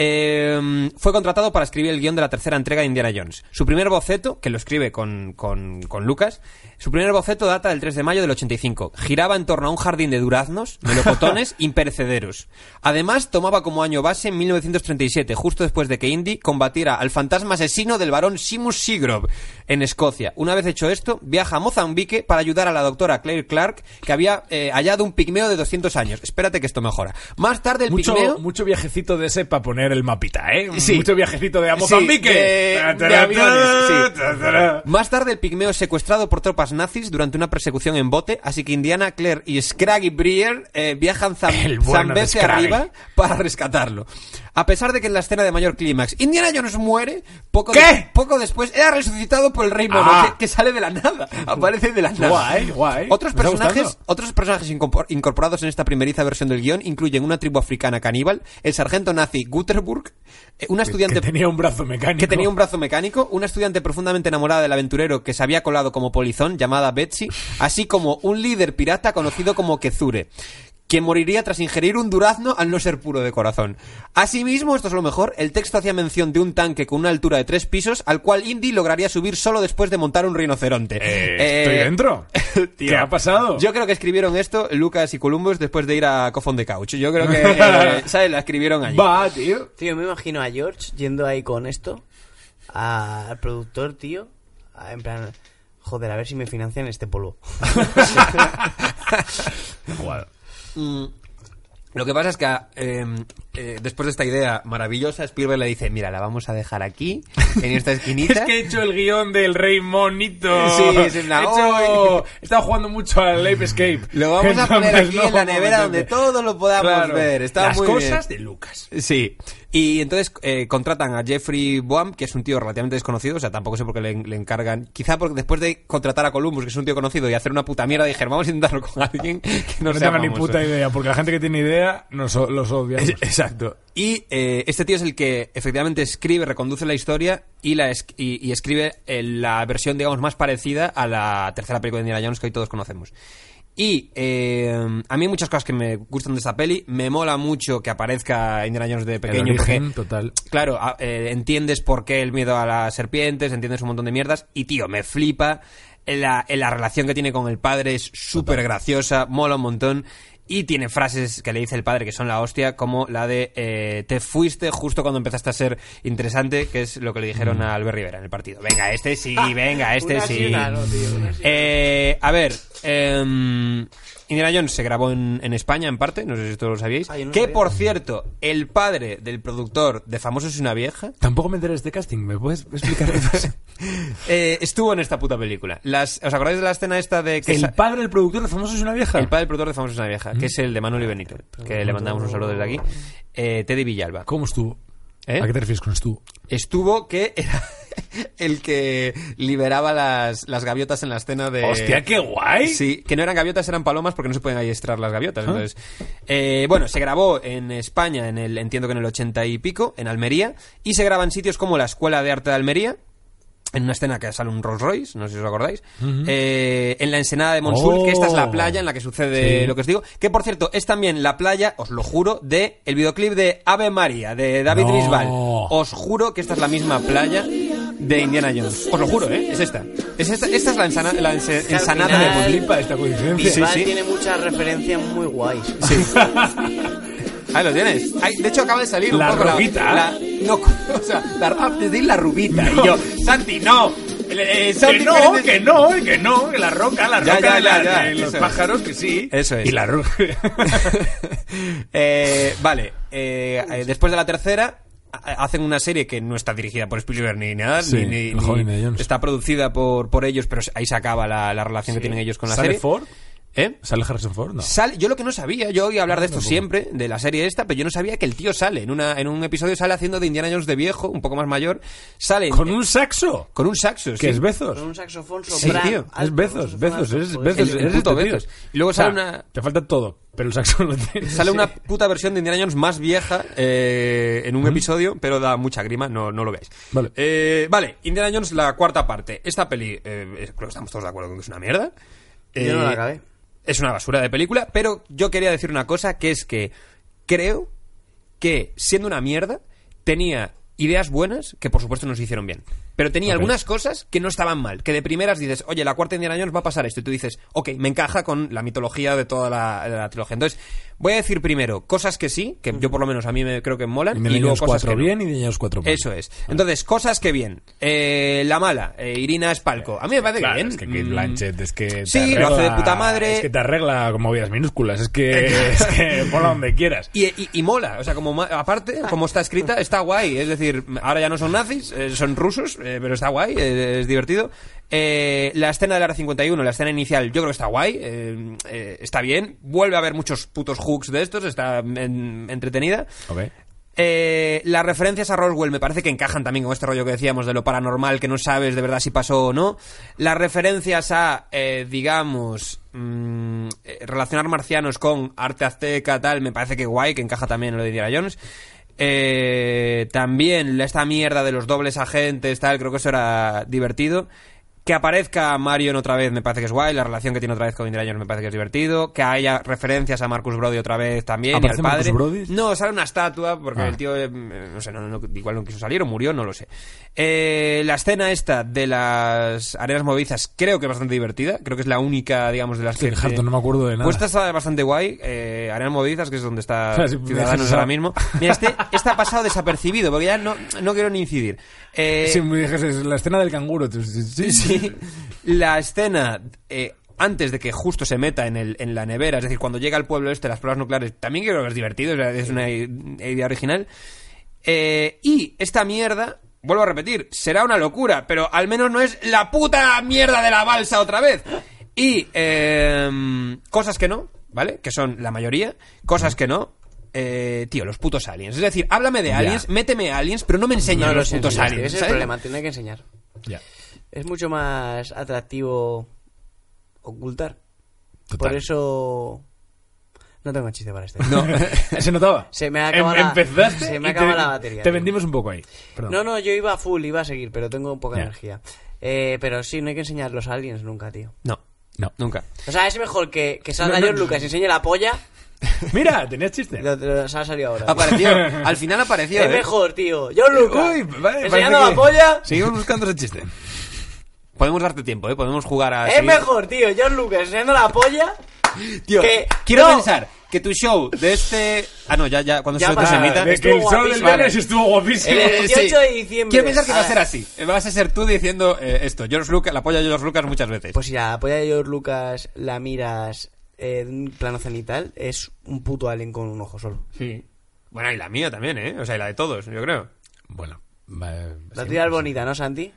Eh, fue contratado para escribir el guion de la tercera entrega de Indiana Jones. Su primer boceto, que lo escribe con, con, con Lucas, su primer boceto data del 3 de mayo del 85. Giraba en torno a un jardín de duraznos, melocotones imperecederos. Además, tomaba como año base en 1937, justo después de que Indy combatiera al fantasma asesino del varón Simus Sigrov en Escocia. Una vez hecho esto, viaja a Mozambique para ayudar a la doctora Claire Clark, que había eh, hallado un pigmeo de 200 años. Espérate que esto mejora. Más tarde el mucho, pigmeo... mucho viajecito de ese para poner el mapita, ¿eh? Sí. Mucho viajecito de a Sí, Mozambique. de- de aviones, sí. Más tarde, el pigmeo es secuestrado por tropas nazis durante una persecución en bote, así que Indiana, Claire y Scraggy Breer eh, viajan zam- El bueno de zambese Scraggy. arriba para rescatarlo. A pesar de que en la escena de mayor clímax Indiana Jones muere, poco, ¿Qué? de- poco después era resucitado por el Rey Mono, Ah. que, que sale de la nada, aparece de la nada. Guay, guay. Otros personajes, otros personajes incorpor- incorporados en esta primeriza versión del guion incluyen una tribu africana caníbal, el sargento nazi Guterburg, eh, una estudiante Que tenía un brazo mecánico. que tenía un brazo mecánico, una estudiante profundamente enamorada del aventurero que se había colado como polizón, llamada Betsy, así como un líder pirata conocido como Kezure, quien moriría tras ingerir un durazno al no ser puro de corazón. Asimismo, esto es lo mejor, el texto hacía mención de un tanque con una altura de tres pisos, al cual Indy lograría subir solo después de montar un rinoceronte. Eh, ¿Estoy dentro? tío, ¿Qué ha pasado? Yo creo que escribieron esto Lucas y Columbus después de ir a Cofón de Couch. Yo creo que, eh, ¿sabes? La escribieron allí. Va, tío. Tío, me imagino a George yendo ahí con esto, a- al productor, tío, a- en plan, joder, a ver si me financian este polvo. Guau. Mm, Lo que pasa es que eh, eh, después de esta idea maravillosa, Spielberg le dice, mira, la vamos a dejar aquí, en esta esquinita. Es que he hecho el guion del Rey Monito. Sí, es en la- He hecho- He estado jugando mucho al Ape Escape. Lo vamos a poner Entonces, aquí no, en la nevera donde todos lo podamos Claro. ver. Está Las muy cosas bien. de Lucas. Sí. Y entonces eh, contratan a Jeffrey Boam, que es un tío relativamente desconocido, o sea, tampoco sé por qué le, le encargan. Quizá porque después de contratar a Columbus, que es un tío conocido, y hacer una puta mierda, dijeron, vamos a intentarlo con alguien que no, No, sea tengo ni famoso". puta idea, porque la gente que tiene idea nos, los odiamos. Exacto. Y eh, este tío es el que efectivamente escribe, reconduce la historia y, la es- y, y escribe eh, la versión, digamos, más parecida a la tercera película de Indiana Jones que hoy todos conocemos. Y eh, a mí muchas cosas que me gustan de esta peli. Me mola mucho que aparezca Indiana Jones de El pequeño. origen porque, total. claro, a- eh, entiendes por qué el miedo a las serpientes, entiendes un montón de mierdas. Y tío, me flipa. La, la relación que tiene con el padre es súper graciosa, mola un montón. Y tiene frases que le dice el padre que son la hostia, como la de eh, te fuiste justo cuando empezaste a ser interesante, que es lo que le dijeron a Albert Rivera en el partido. Venga, este sí, venga, este sí, no, tío. Eh, a ver, em, Indiana Jones se grabó en, en España, en parte, no sé si esto lo sabíais. No que, sabía. por cierto, el padre del productor de Famosos y una vieja Tampoco me enteré de este casting. ¿Me puedes explicar qué pasa? eh, estuvo en esta puta película. Las, ¿Os acordáis de la escena esta de que ¿El sa- padre del productor de Famosos es una vieja? el padre del productor de Famosos y una vieja, que es el de Manuel y Benito, que le mandamos un saludo desde aquí, eh, Teddy Villalba. ¿Cómo estuvo? ¿Eh? ¿A qué te refieres con estuvo? Estuvo que era el que liberaba las, las gaviotas en la escena de... ¡Hostia, qué guay! Sí, que no eran gaviotas, eran palomas porque no se pueden adiestrar las gaviotas. Ah. Entonces, eh, bueno, se grabó en España, en el, entiendo que en el 80 y pico, en Almería, y se graba en sitios como la Escuela de Arte de Almería, en una escena que sale un Rolls Royce, no sé si os acordáis, eh, en la ensenada de Monsul, Oh. que esta es la playa en la que sucede Sí. lo que os digo, que por cierto es también la playa, os lo juro, de el videoclip de Ave María, de David No. Bisbal. Os juro que esta es la misma playa de Indiana Jones. Os lo juro, ¿eh? Es esta. Es esta, esta es la, ensana- la ense- que al ensanada final- de flipa esta coincidencia. Bisbal sí. tiene muchas referencias muy guays. Ahí lo tienes. Ahí, de hecho, acaba de salir un La poco rubita. La, no, o sea, la, decir, la rubita. Y yo, Santi, no. Eh, eh, Santi, Que no, eres- que no, que no, que la roca, la Ya, roca, ya, la- ya, ya, que los eso es. pájaros, que sí. Eso es. Y la roca. Eh, vale, eh, eh, después de la tercera hacen una serie que no está dirigida por Spielberg ni nada, Sí, ni, ni- ni- está producida por, por ellos, pero ahí se acaba la, la relación que tienen ellos con la ¿Sale serie. Ford? ¿Eh? ¿Sale Harrison Ford? No. Sale- yo lo que no sabía, yo oí hablar de esto siempre, de la serie esta, pero yo no sabía que el tío sale. En, una, en un episodio sale haciendo de Indiana Jones de viejo, un poco más mayor. Sale ¿Con un saxo? con un saxo. ¿Que sí. es Bezos? Con un saxofón Sí, soprano. tío. alto, Es Bezos, Bezos, joder. Bezos, el eres puto este. Bezos. Y luego O sea, sale una- Te falta todo, pero el saxo lo tienes. Sale una puta versión de Indiana Jones más vieja eh, en un episodio, pero da mucha grima, no, no lo veáis. Vale. Eh, vale, Indiana Jones, la cuarta parte. Esta peli, eh, es- creo que estamos todos de acuerdo con que es una mierda. Yo no Eh, la acabé. Es una basura de película, pero yo quería decir una cosa, que es que creo que, siendo una mierda, tenía ideas buenas que por supuesto no se hicieron bien. Pero tenía algunas cosas que no estaban mal, que de primeras dices, oye, la cuarta Indiana Jones va a pasar esto, y tú dices, ok, me encaja con la mitología de toda la, de la trilogía. Entonces, voy a decir primero cosas que sí, que yo por lo menos a mí me creo que molan, y, Indiana luego cosas 4 que no. bien y Jones 4 mal. Eso es. Entonces, cosas que bien. Eh, la mala, eh, Irina Spalco. A mí me parece Claro, bien. es que Kate Blanchett es que Sí, lo hace de puta madre. Es que te arregla con movidas minúsculas. Es que, es que ponla donde quieras. Y, y- y mola, o sea, como aparte, como está escrita, está guay. Es decir, ahora ya no son nazis, eh, son rusos, eh, pero está guay, eh, es divertido. Eh, la escena del Área 51, la escena inicial, yo creo que está guay, está bien. Vuelve a haber muchos putos hooks de estos, está en- entretenida. Ok. Eh, las referencias a Roswell me parece que encajan también con este rollo que decíamos de lo paranormal que no sabes de verdad si pasó o no. Las referencias a, eh, digamos, mm, relacionar marcianos con arte azteca, tal, me parece que guay, que encaja también en lo de Indiana Jones. Eh, también esta mierda de los dobles agentes, tal, creo que eso era divertido. Que aparezca Marion otra vez me parece que es guay, la relación que tiene otra vez con Indiana Jones me parece que es divertido, que haya referencias a Marcus Brody otra vez también y al ¿Aparece padre. Marcus Brody? No, sale una estatua porque Ah. el tío, eh, no sé, no, no- igual no quiso salir o murió, no lo sé. Eh, la escena esta de las arenas movedizas creo que es bastante divertida, creo que es la única, digamos, de las Estoy que... harto, no me acuerdo de nada. Pues esta está bastante guay, eh, arenas movedizas, que es donde está sí, Ciudadanos ahora mismo. Mira, este, este ha pasado desapercibido, porque ya no, no quiero ni incidir. Eh, Si me dijes, es la escena del canguro. Sí, sí. La escena. eh, antes de que justo se meta en, el, en la nevera, es decir, cuando llega al pueblo este, las pruebas nucleares, también creo que es divertido, es una idea original. Eh, y esta mierda, vuelvo a repetir, será una locura, pero al menos no es la puta mierda de la balsa otra vez. Y eh, cosas que no, ¿vale? Que son la mayoría, cosas que no. Eh, tío, los putos aliens. Es decir, háblame de aliens, méteme aliens, pero no me enseñes No los los putos aliens. Ese es el problema, tiene que enseñar. Ya. Es mucho más atractivo ocultar. Total. Por eso no tengo chiste para este. No. ¿Se notaba? Se me acaba Em- la- Empezaste se me acaba te, la batería, Te tío. vendimos un poco ahí. Perdón. No, no, yo iba full, iba a seguir, pero tengo poca Ya. energía. Eh, pero sí, no hay que enseñar los aliens nunca, tío. No, No. nunca. O sea, es mejor que, que salga No, no, George Lucas y enseñe la polla. Mira, tenías chiste. Lo, lo- se ha salido ahora. Apareció, al final apareció. es ¿eh? mejor, tío. George Lucas. Uy, vale, enseñando la polla. Seguimos buscando ese chiste. Podemos darte tiempo, ¿eh? Podemos jugar a. Es seguir. mejor, tío. George Lucas enseñando la polla. Tío, que- quiero no. pensar que tu show de este. Ah, no, ya, ya, cuando Ya se, se emita. de que el sol del viernes estuvo guapísimo. El 18 de diciembre. Quiero pensar que va a Ah. ser así. Eh, Vas a ser tú diciendo eh, esto. George Lucas, la polla de George Lucas muchas veces. Pues si la polla de George Lucas la miras en un plano cenital, es un puto alien con un ojo solo. sí. Bueno, y la mía también, ¿eh? O sea, y la de todos, yo creo. Bueno, eh, La sí, tuya es bonita, ¿no, Santi?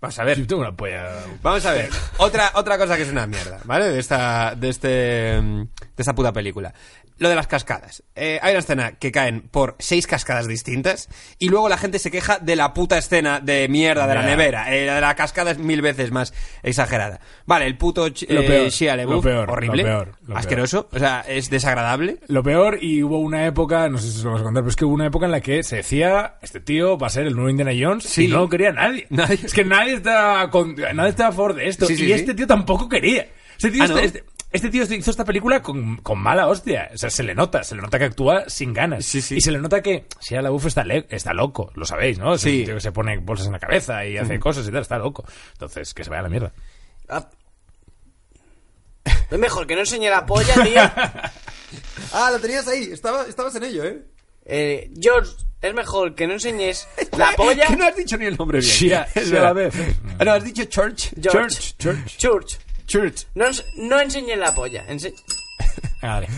Vamos a ver. Yo tengo una polla. Vamos a ver. Otra, otra cosa que es una mierda, ¿vale? De esta, de este, mm, de esta puta película. Lo de las cascadas. Eh, hay una escena que caen por seis cascadas distintas y luego la gente se queja de la puta escena de mierda de la nevera. Eh, la de la cascada es mil veces más exagerada. Vale, el puto ch- Lo eh, peor, Shia LaBeouf, lo peor, horrible, lo peor, lo asqueroso, o sea, es desagradable. Lo peor, y hubo una época, no sé si os lo vamos a contar, pero es que hubo una época en la que se decía, este tío va a ser el nuevo Indiana Jones, Sí. y no lo quería nadie. Nadie. Es que nadie estaba, con, nadie estaba a favor de esto, Sí, y sí, este tío tampoco quería. Este tío, Ah, ¿no? este, este tío hizo esta película con, con mala hostia. O sea, se le nota, se le nota que actúa sin ganas. Sí, sí. Y se le nota que si la Buff está, le- está loco, lo sabéis, ¿no? Es Sí. un tío que se pone bolsas en la cabeza y hace cosas y tal, está loco. Entonces, que se vaya a la mierda. Ah. Es mejor que no enseñe la polla, tío. Ah, lo tenías ahí, Estaba, estabas en ello, ¿eh? Eh, George, es mejor que no enseñes la polla. Que no has dicho ni el nombre bien. Shia- Es verdad. Ah, no, has dicho Church. George. Church, church, Church. Church. No, no enseñes la polla. ense- Ah, Vale.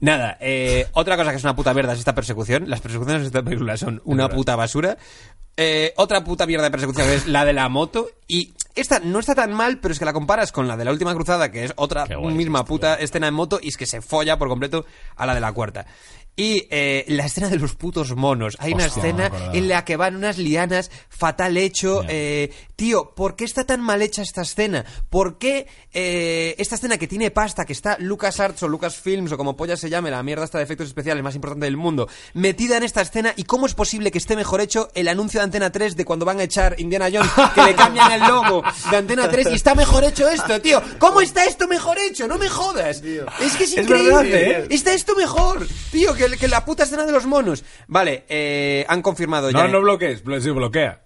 Nada, eh, otra cosa que es una puta mierda es esta persecución. Las persecuciones de esta película son una puta basura. Eh, otra puta mierda de persecución es la de la moto. Y esta no está tan mal, pero es que la comparas con la de la última cruzada, que es otra misma esto, puta escena en moto, y es que se folla por completo a la de la cuarta. Y eh, la escena de los putos monos. Hay una Hostia, escena en la que van unas lianas, fatal hecho. Eh, tío, ¿por qué está tan mal hecha esta escena? ¿Por qué eh, esta escena que tiene pasta, que está Lucas Arts o Lucas Films o como polla se llame, la mierda esta de efectos especiales más importante del mundo, metida en esta escena? ¿Y cómo es posible que esté mejor hecho el anuncio de Antena 3 de cuando van a echar Indiana Jones, que le cambian el logo de Antena 3 y está mejor hecho esto, tío? ¿Cómo está esto mejor hecho? No me jodas. Es que es Es increíble. verdad, ¿eh? Está esto mejor, tío, que, que la puta escena de los monos. Vale, eh, han confirmado ya. No, no bloquees, blo- sí, bloquea.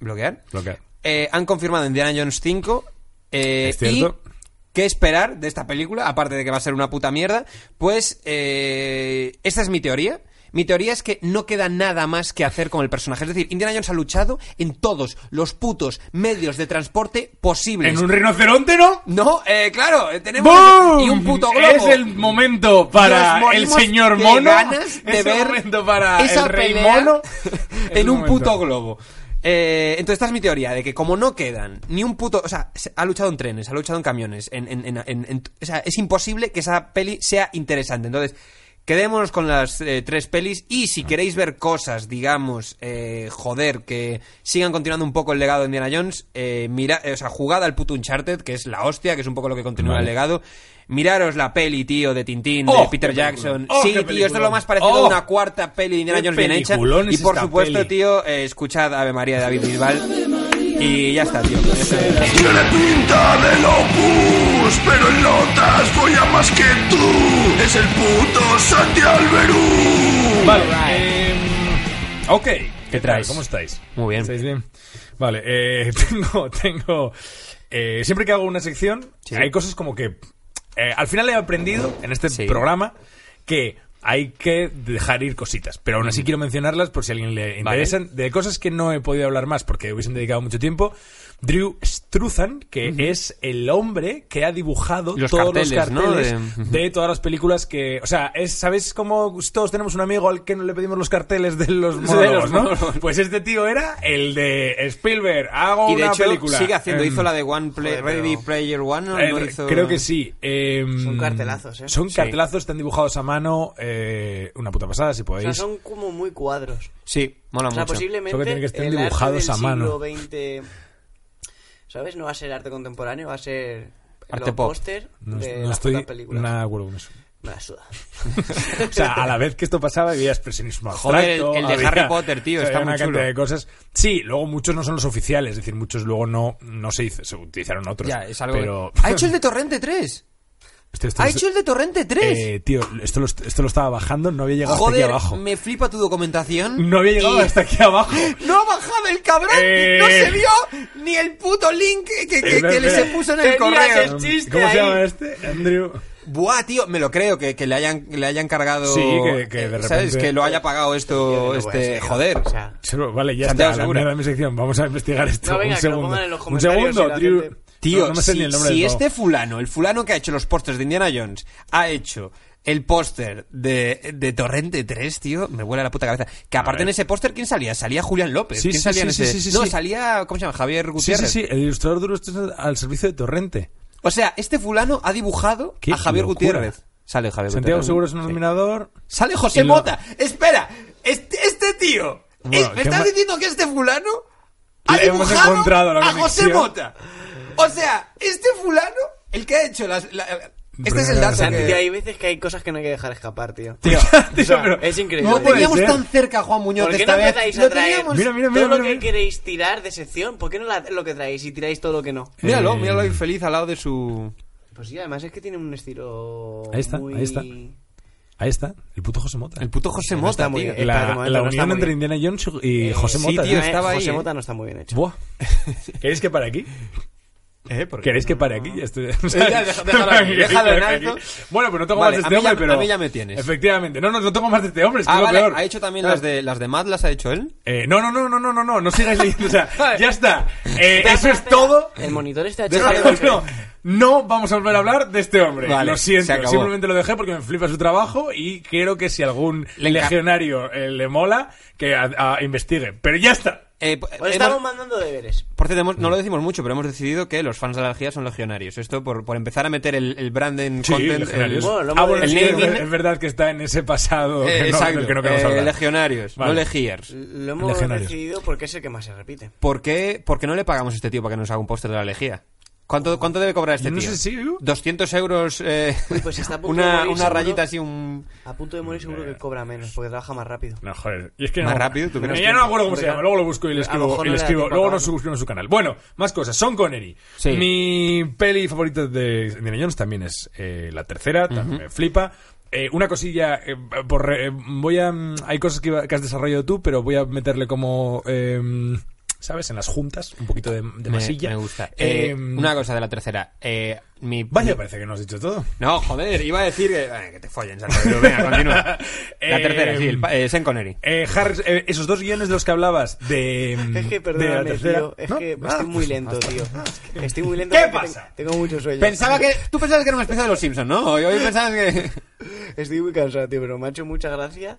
¿Bloquear? Bloquea. Eh, han confirmado Indiana Jones 5. eh, Es cierto. Y ¿Qué esperar de esta película? Aparte de que va a ser una puta mierda. Pues eh, esta es mi teoría. Mi teoría es que no queda nada más que hacer con el personaje. Es decir, Indiana Jones ha luchado en todos los putos medios de transporte posibles. ¿En un rinoceronte, no? No, eh, claro, eh, tenemos ¡Boom! y un puto globo. Es el momento para el señor mono. ganas de es ver el momento para esa el rey pelea mono. En un momento. puto globo. Eh, entonces esta es mi teoría de que como no quedan ni un puto, o sea, se- ha luchado en trenes, ha luchado en camiones, en, en- en- en- en- o sea, es imposible que esa peli sea interesante. Entonces quedémonos con las eh, tres pelis y si queréis ver cosas, digamos, eh, joder, que sigan continuando un poco el legado de Indiana Jones, eh, mira, eh, o sea, jugad al puto Uncharted, que es la hostia, que es un poco lo que continúa Vale. el legado. Miraros la peli, tío, de Tintín, ¡Oh, de Peter qué Jackson. ¡Oh, sí, tío, esto es lo más parecido ¡Oh! a una cuarta peli de Indiana ¡Qué Jones bien hecha. Y por supuesto, peli! tío, escuchad Ave María de David Bisbal. Y ya está, tío. Tiene pinta de pero en notas folla más que tú. Es el puto Santi Alberú. Vale. em, ok. ¿Qué, traes? ¿Cómo estáis? Muy bien. ¿Estáis bien? Vale, eh, tengo, tengo... eh, siempre que hago una sección, Sí. hay cosas como que... eh, al final he aprendido en este Sí. programa que hay que dejar ir cositas. Pero aún así quiero mencionarlas por si a alguien le interesan. De cosas que no he podido hablar más porque hubiesen dedicado mucho tiempo. Drew Struzan, que es el hombre que ha dibujado Los todos carteles, los ¿no? carteles De- de... todas las películas que... O sea, es, ¿sabes cómo todos tenemos un amigo al que no le pedimos los carteles de los monólogos, no? Pues este tío era el de Spielberg. Hago Y de una hecho película. sigue haciendo, Em, hizo la de One Play, joder, pero- Ready Player One, ¿no? eh, ¿No hizo- Creo que sí. Em, Son cartelazos, ¿eh? Son Sí. cartelazos, están dibujados a mano. eh, una puta pasada, si O podéis. sea, son como muy cuadros. Sí, mola O sea, mucho. posiblemente Solo que tienen que estar dibujados a mano. ¿Sabes? No va a ser arte contemporáneo, va a ser Arte los pop. póster No, de no las estoy películas. nada de acuerdo con eso. Me la suda. O sea, a la vez que esto pasaba había expresionismo Joder, abstracto, el- el de había- Harry Potter, tío, está muy una cantidad de cosas. Sí, luego muchos no son los oficiales, es decir, muchos luego no, no se hizo, se utilizaron otros. Ya, es algo... Pero... Ha hecho el de Torrente 3. Esto- esto- Ha esto- hecho el de Torrente 3. eh, tío, esto lo, esto lo estaba bajando, no había llegado hasta aquí abajo. me flipa tu documentación. No había llegado Y- hasta aquí abajo. ¡No ha bajado el cabrón! Eh. ¡No se vio ni el puto link que, que- que- le se puso en el correo! el chiste ¿Cómo se llama este? Andrew. Buah, tío, me lo creo, que, que le hayan le hayan cargado... Sí, que- que de eh, ¿Sabes? repente- Que lo haya pagado esto, no este... seguir, Joder. o sea, Solo- Vale, ya Santiago está, la Segura. mierda de mi sección. Vamos a investigar esto. No, venga, un que lo segundo. pongan en los un comentarios segundo, Drew. gente- Tío, No, no me sé si, ni el nombre si del este fulano, el fulano que ha hecho los pósters de Indiana Jones, ha hecho el póster de, de Torrente 3, tío, me vuela la puta cabeza. Que aparte en ese póster, ¿quién salía? Salía Julián López. Sí, ¿Quién sí, salía en sí, ese? sí, sí, sí, no, sí. salía, ¿cómo se llama? Javier Sí, Gutiérrez. sí, sí, el ilustrador duro está al servicio de Torrente. O sea, este fulano ha dibujado a Javier locura. Gutiérrez. Sale Javier Santiago Gutiérrez. Seguro es un Sí. admirador. Sale José lo- Mota. Espera, este, este tío. Bueno, ¿Me ¿qué estás ma- diciendo que este fulano ha hemos dibujado encontrado la a José. Mota? O sea, este fulano, el que ha hecho las... la- este es el dato Santi, que... tío, hay veces que hay cosas que no hay que dejar escapar, tío. Tío, O sea, pero- es increíble. no puede teníamos ser. tan cerca a Juan Muñoz ¿Por qué esta no vez. empezáis Lo a traer teníamos- Mira, mira, mira, todo lo mira, que mira. queréis tirar de sección? ¿Por qué no la- lo que traéis y tiráis todo lo que no? Míralo, Eh, míralo infeliz al lado de su... Pues sí, además es que tiene un estilo Ahí está, muy... ahí está. Ahí está, el puto José Mota. El puto José No Mota, está muy tío. bien. la, Espérate un momento, la no está unión muy entre bien. Indiana Jones y Eh, José sí, Mota. tío, ¿no? estaba ahí, José eh. Mota no está muy bien hecho. Buah. ¿Queréis que pare aquí? ¿Eh? ¿Queréis que pare aquí? Ya estoy- ya, deja- déjalo aquí, déjalo en alto. Bueno, pues no tengo Vale, más de este mí ya- hombre, pero... a mí ya me tienes. Efectivamente. No, no, no tengo más de este hombre, es que Ah, es lo vale, peor. ha hecho también las de las de Mad, las ha hecho él. Eh, no, no, no, no, no, no, no, no sigáis leyendo. O sea, ya está. Eh, eso es todo. El monitor está hecho... No, no vamos a volver a hablar de este hombre. Vale, lo siento. Simplemente lo dejé porque me flipa su trabajo y creo que si algún Le legionario eh, le mola, que a- a- investigue. Pero ya está. Eh, hemos- estamos mandando deberes. por cierto, hemos- no lo decimos mucho, pero hemos decidido que los fans de la energía son legionarios. Esto por, por empezar a meter el, el branding Sí, content. legionarios. el- Bueno, ah, hemos bueno, el sí, es, verdad que está en ese pasado eh, que no, del que no queremos eh, hablar. legionarios, Vale. no legiers. Lo hemos decidido porque es el que más se repite. ¿Por qué, por qué no le pagamos a este tío para que nos haga un póster de la legía? ¿Cuánto, ¿Cuánto debe cobrar este No tío? sé si, ¿eh? 200 euros, eh, Uy, pues está a punto de una, morir, una seguro. rayita así, un... A punto de morir seguro que cobra menos porque trabaja más rápido. No, joder. Y es que Más no- rápido, ¿tú crees Ya no me acuerdo cómo se llama. Luego lo busco y le escribo. y no le Luego nos suscribo en su canal. Bueno, más cosas. Son Connery. Sí. Mi peli favorita de Indiana Jones también es eh, la tercera. También me flipa. Eh, una cosilla, eh, por re- eh, voy a... mm, Hay cosas que has desarrollado tú, pero voy a meterle como... ¿Sabes? En las juntas, un poquito de, de Me, masilla. me gusta. Eh, Eh, una cosa de la tercera. Eh, mi, Vaya, mi- parece que no has dicho todo. No, joder, iba a decir que, eh, que te follen, Santo, pero venga, continúa. La tercera, sí, el, pa- eh, Sean Connery. Eh, Harris, eh, esos dos guiones de los que hablabas de, Es que perdóname, tío. Es ¿No? que Ah, estoy muy pues, lento, tío. Estoy muy lento ¿Qué pasa? te- tengo mucho sueño. Pensaba que... Tú pensabas que era un especial de los Simpsons, ¿no? Hoy, hoy pensabas que... Estoy muy cansado, tío, pero me ha hecho mucha gracia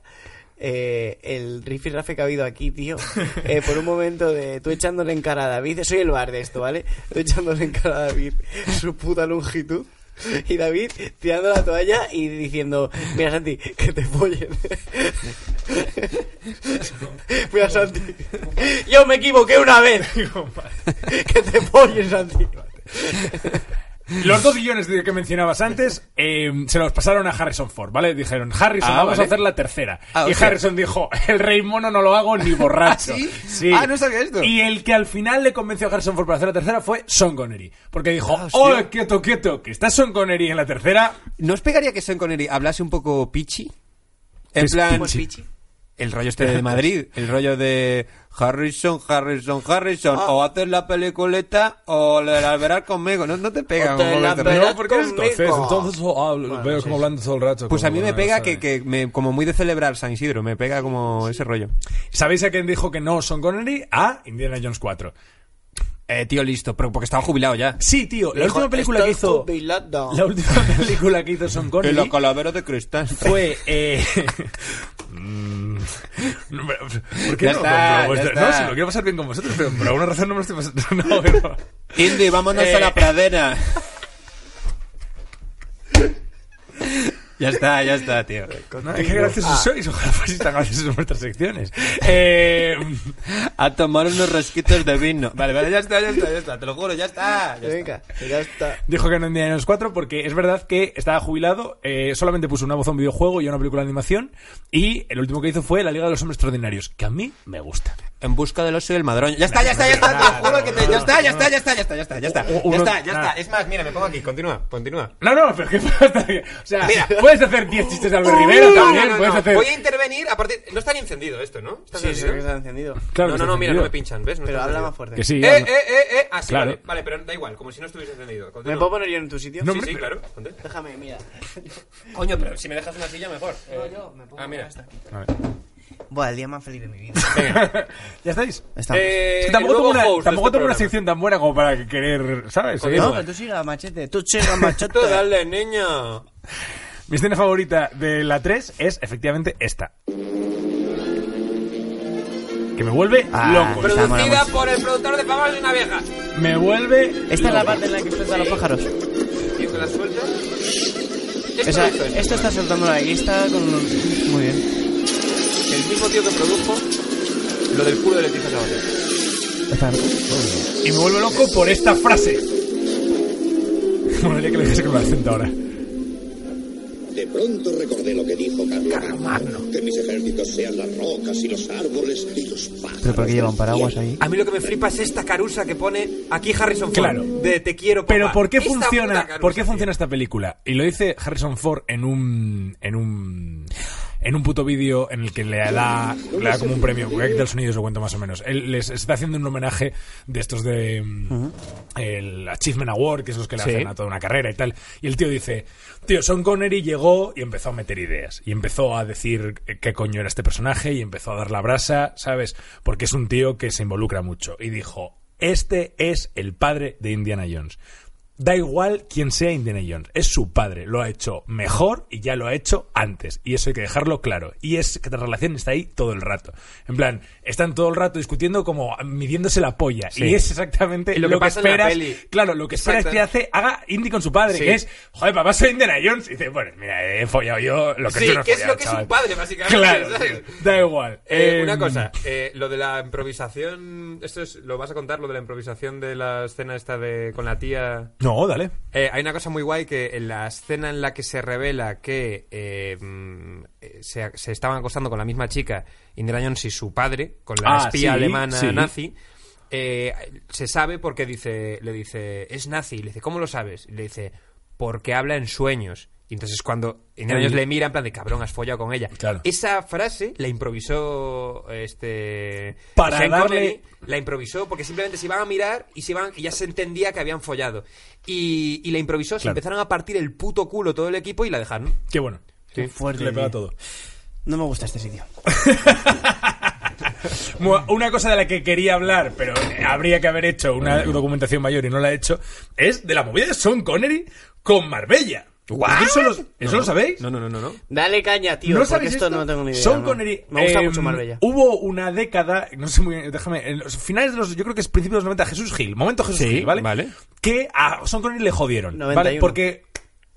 eh, el riff y rafe que ha habido aquí, tío. Eh, por un momento de tú echándole en cara a David. Soy el bar de esto, ¿vale? Tú echándole en cara a David su puta longitud. Y David tirando la toalla y diciendo, mira Santi, que te follen. mira Santi, yo me equivoqué una vez. que te follen, Santi. Los dos guiones de que mencionabas antes eh, se los pasaron a Harrison Ford, ¿vale? Dijeron, Harrison, Ah, vamos vale. a hacer la tercera. Ah, y. Harrison dijo, el rey mono no lo hago ni borracho. ¿Ah, sí? Ah, no sabía esto. Y el que al final le convenció a Harrison Ford para hacer la tercera fue Sean Connery. Porque dijo, Ah, oh, quieto, quieto, que está Sean Connery en la tercera. ¿No os pegaría que Sean Connery hablase un poco pichi? En Es plan... ¿Cómo es Pichi? el rollo este de Madrid, el rollo de Harrison, Harrison, Harrison, Ah. o haces la peliculeta o la verás conmigo. No, no te pega O te un poco la? No, porque escocés, entonces oh, hablo- veo como hablando todo el rato. Pues a como mí me pega que, que me, como muy de celebrar San Isidro, me pega como ese rollo. ¿Sabéis a quién dijo que no Son Connery? A Indiana Jones 4. Eh, tío, listo, pero porque estaba jubilado ya. Sí, tío, la última película que "Estoy hizo... jubilado". La última película que hizo Son En Connery los calaveros de cristal. fue... Eh... mm, ¿Por qué Ya no? está, Pero, no, si lo quiero pasar bien con vosotros, pero por alguna razón no me lo estoy pasando. No, pero- Indy, vámonos Eh. a la pradera. Ya está, ya está, tío. No, qué graciosos sois, ojalá fueseis tan graciosos en vuestras secciones. Eh, A tomar unos resquitos de vino. Vale, vale, ya está, ya está, ya está. Te lo juro, ya está. Ya está. Venga, ya está. dijo que no en Indiana Jones 4 porque es verdad que estaba jubilado, eh, solamente puso una voz a un videojuego y a una película de animación y el último que hizo fue La Liga de los Hombres Extraordinarios, que a mí me gusta. En busca del oso y el madroño. Ya está, ya está, ya está. Te juro que te... Ya está, ya está, ya está, ya está, ya está, ya está. Ya está, ya está. Es más, mira, me pongo aquí. Continúa, continúa. No, no, pero ¿qué pasa? O sea, Mira. puedes hacer 10 chistes de Albert Rivera No, también, no, no, puedes no. hacer... Voy a intervenir. Aparte, no está ni encendido esto, ¿no? ¿Está Sí, sí, que está encendido. No, que no, está no, mira, no me pinchan, ¿ves? No Pero está habla más fuerte. Que sí, Eh, eh, eh, eh. Ah, sí, Claro. vale. Vale, pero da igual, como si no estuviese encendido. ¿Me puedo poner yo en tu sitio? No, Sí, sí, claro. Déjame, mira. Coño, pero si me dejas una silla, mejor. Eh, yo me pongo Ah, mira. Buah, el día más feliz de mi vida. ¿Ya estáis? Estamos. Eh, Es que tampoco el tengo nuevo una, host de tampoco este tengo una programa. sección tan buena como para querer, ¿sabes? No, que tú sigas, machete. Tú sigas, machete. Tú dale, niño. Mi escena favorita de la 3 es efectivamente esta. Que me vuelve Ah, loco. pero- Está Producida por el productor de Famas de una vieja. Me vuelve. Esta es la parte en la que suelta a los pájaros. Tío, que la suelta. O sea, esto está soltando la está con un... Muy bien. El mismo tío que produjo lo del culo de Leticia Sabater. Y me vuelve loco por esta frase. Bueno, ya que le dijese con el acento ahora. De pronto recordé lo que dijo Carlomagno. Que mis ejércitos sean las rocas y los árboles y los pájaros. ¿Pero por qué lleva un del paraguas ahí? A mí lo que me flipa es esta carusa que pone aquí Harrison Ford. Claro. De te quiero, papá. Pero ¿por qué Esta funciona, carusa, ¿por qué funciona esta película? Y lo dice Harrison Ford en un en un en un puto vídeo en el que le da, le da como un premio, porque aquí el sonido os lo cuento más o menos. Él les está haciendo un homenaje de estos de mm, el Achievement Award, que es los que le Sí. hacen a toda una carrera y tal. Y el tío dice, tío, Sean Connery llegó y empezó a meter ideas. Y empezó a decir qué coño era este personaje y empezó a dar la brasa, ¿sabes? Porque es un tío que se involucra mucho. Y dijo, este es el padre de Indiana Jones. Da igual quién sea Indiana Jones, es su padre, lo ha hecho mejor y ya lo ha hecho antes. Y eso hay que dejarlo claro. Y es que la relación está ahí todo el rato. En plan, están todo el rato discutiendo como midiéndose la polla. Sí. Y es exactamente Y lo lo, que que, esperas. Claro, lo que esperas que hace, haga Indy con su padre, Sí. que es, joder, papá, soy Indiana Jones. Y dice, bueno, mira, he follado yo lo que Sí, tú no has que es lo que es chaval". un padre, básicamente. Claro, da igual. Eh, Eh, una cosa, eh, lo de la improvisación, esto es, lo vas a contar, lo de la improvisación de la escena esta de con la tía. No, dale. Eh, hay una cosa muy guay que en la escena en la que se revela que eh, mm, se, se estaban acostando con la misma chica, Indiana Jones y su padre, con la Ah, espía sí, alemana sí. nazi, eh, se sabe porque dice, le dice, es nazi, le dice, ¿cómo lo sabes? Le dice, porque habla en sueños. Y entonces cuando Indiana Jones le mira en plan de cabrón, has follado con ella. Claro. Esa frase la improvisó este Para Sean darle- Connery, la improvisó porque simplemente se iban a mirar y se iban y ya se entendía que habían follado. Y, y la improvisó, se Claro. empezaron a partir el puto culo todo el equipo y la dejaron. Qué bueno. Qué fuerte, Le pega todo. No me gusta este sitio. Una cosa de la que quería hablar, pero habría que haber hecho una documentación mayor y no la he hecho, es de la movida de Sean Connery con Marbella. ¿Eso, lo, eso lo sabéis? No, no, no, no. no. Dale caña, tío, ¿No porque sabéis esto, no tengo ni idea. Sean ¿no? Connery. Me gusta eh, mucho Marbella. Hubo una década, no sé muy bien, déjame, en los finales de los, yo creo que es principios de los 90, Jesús Gil, momento Jesús Sí, Gil, ¿vale? vale. Que a Sean Connery le jodieron, 91. ¿vale? Porque,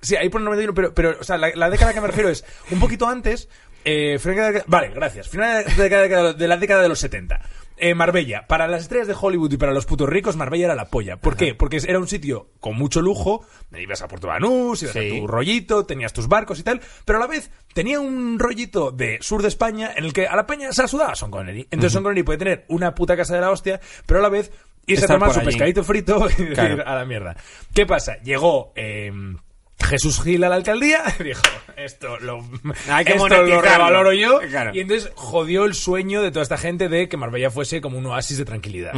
sí, ahí pone 91, pero, pero o sea, la, la década que me refiero es un poquito antes, eh, final de la- vale, gracias, final de la década de, la década de los 70. Eh, Marbella, para las estrellas de Hollywood y para los putos ricos, Marbella era la polla. ¿Por qué? Porque era un sitio con mucho lujo, ibas a Puerto Banús, ibas Sí. a tu rollito, tenías tus barcos y tal, pero a la vez tenía un rollito de sur de España en el que a la peña se la sudaba Sean Connery. Entonces Sean Connery puede tener una puta casa de la hostia, pero a la vez irse a tomar su allí. pescadito frito y decir Claro. a la mierda. ¿Qué pasa? Llegó... eh, Jesús Gil a la alcaldía, dijo, esto lo, Hay que esto lo revaloro yo. Claro. Y entonces jodió el sueño de toda esta gente de que Marbella fuese como un oasis de tranquilidad.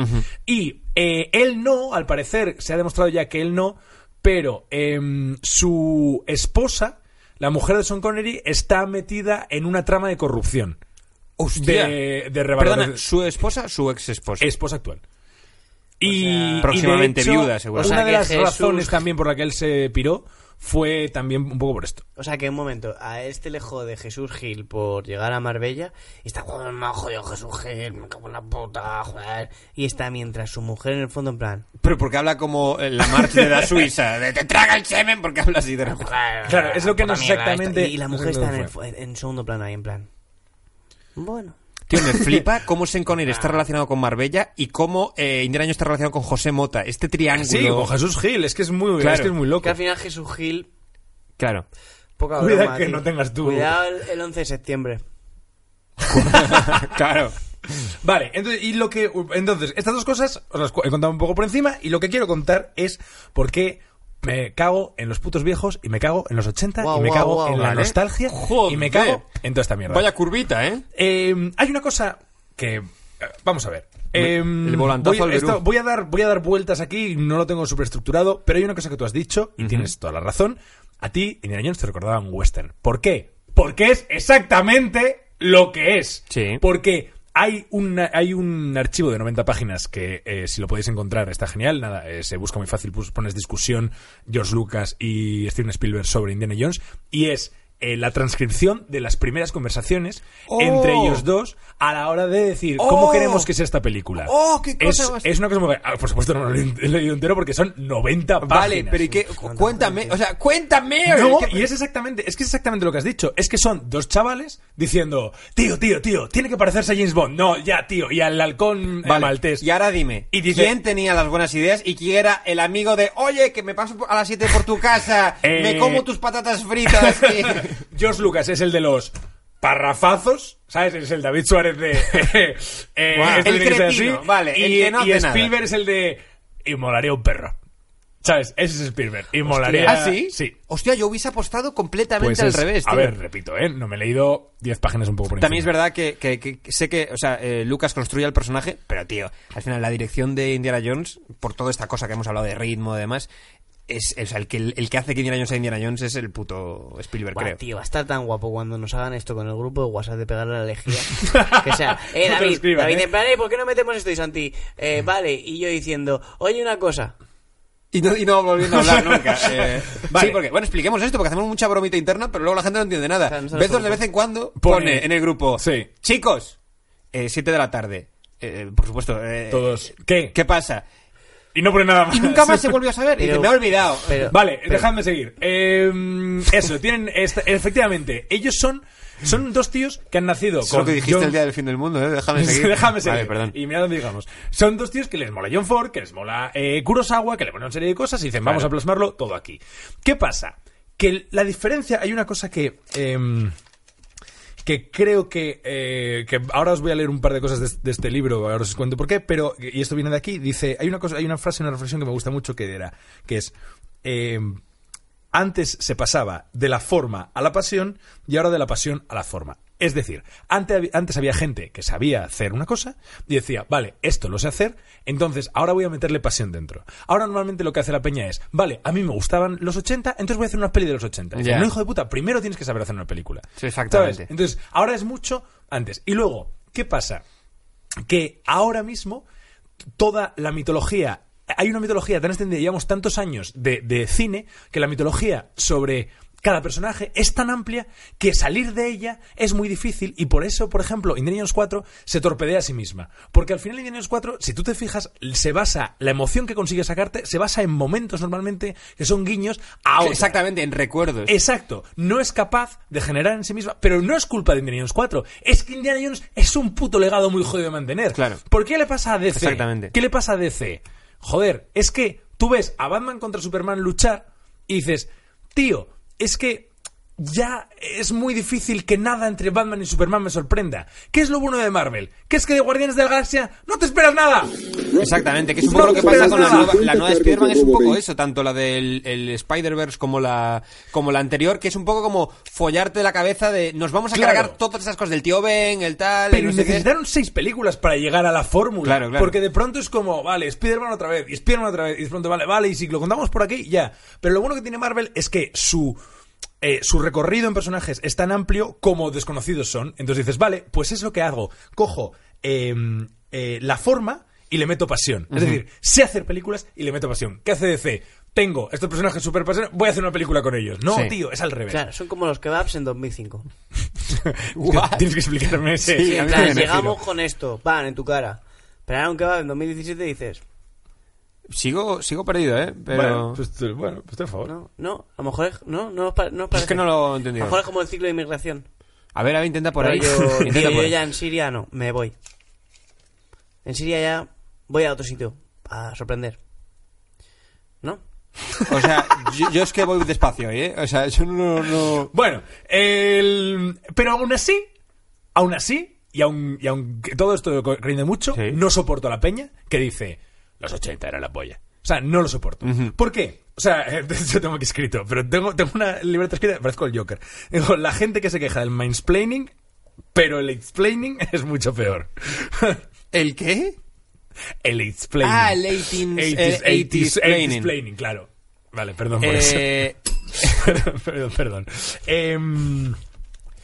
Y eh, él no, al parecer, se ha demostrado ya que él no, pero em, su esposa, la mujer de Sean Connery, está metida en una trama de corrupción. Hostia. De, de Perdona, ¿su esposa su ex esposa? esposa actual. Y, sea, y próximamente de hecho, viuda, seguro. O sea Una de que las Jesús- razones también por la que él se piró fue también un poco por esto. O sea que un momento, a este le jode Jesús Gil por llegar a Marbella y está joder, me ha jodido Jesús Gil, me cago en la puta, joder. Y está mientras su mujer en el fondo en plan. Pero porque habla como eh, la marcha de la Suiza, de te traga el semen, porque habla así de repente. Claro, es lo que no mierda exactamente-. Y la mujer está en, el en segundo plano ahí en plan. Bueno. Tío, me flipa cómo Sean Connery está relacionado con Marbella y cómo eh, Indiana Jones está relacionado con José Mota. Este triángulo. Sí, con Jesús Gil, es que es muy, Claro. es que es muy loco. Que al final Jesús Gil. Claro. Poca broma, que tío. no tengas tú- Cuidado el, el 11 de septiembre. claro. Vale, entonces, y lo que, entonces, estas dos cosas os las he contado un poco por encima y lo que quiero contar es por qué me cago en los putos viejos y me cago en los 80 Guau, y me cago en la nostalgia Joder. y me cago en toda esta mierda. Vaya curvita, ¿eh? Eh, hay una cosa que eh, vamos a ver. Me- Eh, el volantazo voy, al esto- voy a dar voy a dar vueltas aquí, no lo tengo súper estructurado, pero hay una cosa que tú has dicho y tienes toda la razón. A ti, Indiana Jones te recordaba un western. ¿Por qué? Porque es exactamente lo que es. Sí. Porque hay un, hay un archivo de 90 páginas que, eh, si lo podéis encontrar, está genial. Nada, eh, se busca muy fácil, pues, pones discusión George Lucas y Steven Spielberg sobre Indiana Jones. Y es eh, la transcripción de las primeras conversaciones ¡Oh! entre ellos dos a la hora de decir cómo ¡Oh! queremos que sea esta película. ¡Oh, qué cosa es, más! es una cosa muy... ah, por supuesto, no lo he leído entero porque son 90 páginas. Vale, pero ¿y qué? Cu- Cuéntame, o sea, cuéntame. No, ¿Qué- y es exactamente, es que es exactamente lo que has dicho. Es que son dos chavales diciendo, tío, tío, tío, tiene que parecerse a James Bond. No, ya, tío. Y al halcón eh, Vale, maltés. Y ahora dime, Y dice- ¿quién tenía las buenas ideas y quién era el amigo de, oye, que me paso por- a las 7 por tu casa, Eh, me como tus patatas fritas? y-". George Lucas es el de los parrafazos, ¿sabes? Es el David Suárez de... eh, esto el tiene que ser cretino, así. vale, el y, que no y nada. Spielberg es el de... Inmolaría un perro. ¿Sabes? Ese es Spielberg. Inmolaría... ¿Ah, sí? Sí. Hostia, yo hubiese apostado completamente Pues al revés, A tío. ver, repito, ¿eh? No me he leído 10 páginas un poco por También es verdad que, que- que sé que, o sea, eh, Lucas construye el personaje, pero tío, al final la dirección de Indiana Jones, por toda esta cosa que hemos hablado de ritmo y demás, es, o sea, el que, el que hace que Indiana Jones sea Indiana Jones es el puto Spielberg, Buah, creo. tío, va a estar tan guapo cuando nos hagan esto con el grupo de WhatsApp de pegarle a la lejía. que sea, eh, No David, escriban, David, ¿eh? en plan, eh, ¿por qué no metemos esto? Y Santi, eh, vale, y yo diciendo, oye, una cosa. Y no, y no volviendo a hablar nunca. eh. Vale. Sí, porque, bueno, expliquemos esto, porque hacemos mucha bromita interna, pero luego la gente no entiende nada. O sea, Bezos de vez en cuando Pone- pone, en el grupo, Sí. chicos, 7 de la tarde. Eh, por supuesto. eh, Todos. ¿Qué? ¿Qué pasa? Y no pone nada más. Y nunca más se volvió a saber. y Pero- dice, me he olvidado. pero- Vale, dejadme seguir. Eh, eso, tienen. esta- efectivamente, ellos son. Son dos tíos que han nacido Eso es con. lo que dijiste John- el día del fin del mundo, ¿eh? Déjame seguir. Déjame seguir. Vale, perdón. Y mira dónde digamos. Son dos tíos que les mola John Ford, que les mola eh, Kurosawa, que le ponen una serie de cosas y dicen, vamos Claro. a plasmarlo todo aquí. ¿Qué pasa? Que la diferencia. Hay una cosa que. em, que creo que, eh, que ahora os voy a leer un par de cosas de, de este libro, ahora os cuento por qué, pero, y esto viene de aquí, dice, hay una cosa, hay una frase, una reflexión que me gusta mucho que era, que es, eh, antes se pasaba de la forma a la pasión y ahora de la pasión a la forma. Es decir, antes, antes había gente que sabía hacer una cosa y decía, vale, esto lo sé hacer, entonces ahora voy a meterle pasión dentro. Ahora normalmente lo que hace la peña es, vale, a mí me gustaban los 80, entonces voy a hacer una peli de los 80. Y dice, Ya. no, hijo de puta, primero tienes que saber hacer una película. Sí, exactamente. ¿Sabes? Entonces, ahora es mucho antes. Y luego, ¿qué pasa? Que ahora mismo toda la mitología. Hay una mitología tan extendida, llevamos tantos años de, de cine, que la mitología sobre cada personaje es tan amplia que salir de ella es muy difícil y por eso, por ejemplo, Indiana Jones 4 se torpedea a sí misma. Porque al final Indiana Jones 4, si tú te fijas, se basa, la emoción que consigue sacarte se basa en momentos normalmente que son guiños a otra. Exactamente, en recuerdos. Exacto, no es capaz de generar en sí misma, pero no es culpa de Indiana Jones 4, es que Indiana Jones es un puto legado muy jodido de mantener. Claro. ¿Por qué le pasa a DC? Exactamente. ¿Qué le pasa a DC? Joder, es que tú ves a Batman contra Superman luchar y dices, tío, es que ya es muy difícil que nada entre Batman y Superman me sorprenda. ¿Qué es lo bueno de Marvel? ¿Qué es que de Guardianes de la Galaxia no te esperas nada? Exactamente, que es un No poco lo que pasa con la nueva, la nueva Spider-Man, es un poco eso, tanto la del el Spider-Verse como la, como la anterior, que es un poco como follarte la cabeza de nos vamos a Claro. cargar todas esas cosas del tío Ben, el tal, Pero no necesitaron seis películas para llegar a la fórmula. Claro, claro. Porque de pronto es como, vale, Spider-Man otra vez, y Spider-Man otra vez, y de pronto, vale, vale, y si lo contamos por aquí, ya. Pero lo bueno que tiene Marvel es que su. Eh, su recorrido en personajes es tan amplio como desconocidos son. Entonces dices, vale, pues es lo que hago. Cojo eh, eh, la forma y le meto pasión. Es decir, sé hacer películas y le meto pasión. ¿Qué hace DC? Tengo estos personajes súper pasiones, voy a hacer una película con ellos. No, Sí. tío, es al revés. Claro, son como los kebabs en 2005. What? Tienes que explicarme ese. Sí, en plan, llegamos con esto, van en tu cara. Pero ahora un kebab en 2017 dices, Sigo, sigo perdido, ¿eh? Pero... Bueno, pues, eh, bueno, pues te favor. no, no, a lo mejor es, no, no, os pa- no os es que no lo he A entendido. lo mejor es como el ciclo de inmigración. A ver, a ver, intenta por Pero ahí. yo, Intenta tío, por yo ahí. ya en Siria no, me voy. En Siria ya voy a otro sitio a sorprender. ¿No? O sea, yo, yo es que voy despacio, ¿eh? O sea, yo no... no... Bueno, el... pero aún así, aún así, y aun, y aunque todo esto rinde mucho, Sí. no soporto a la peña que dice, los 80 era la polla. O sea, no lo soporto. ¿Por qué? O sea, hecho tengo aquí escrito, pero tengo, tengo una libreta escrita, parezco el Joker. Digo, la gente que se queja del mansplaining, pero el explaining es mucho peor. ¿El qué? el explaining. Ah, el 18s, 80s, el 80s 80s explaining. explaining, claro. Vale, perdón por eso. Eh, perdón, perdón, perdón. Em,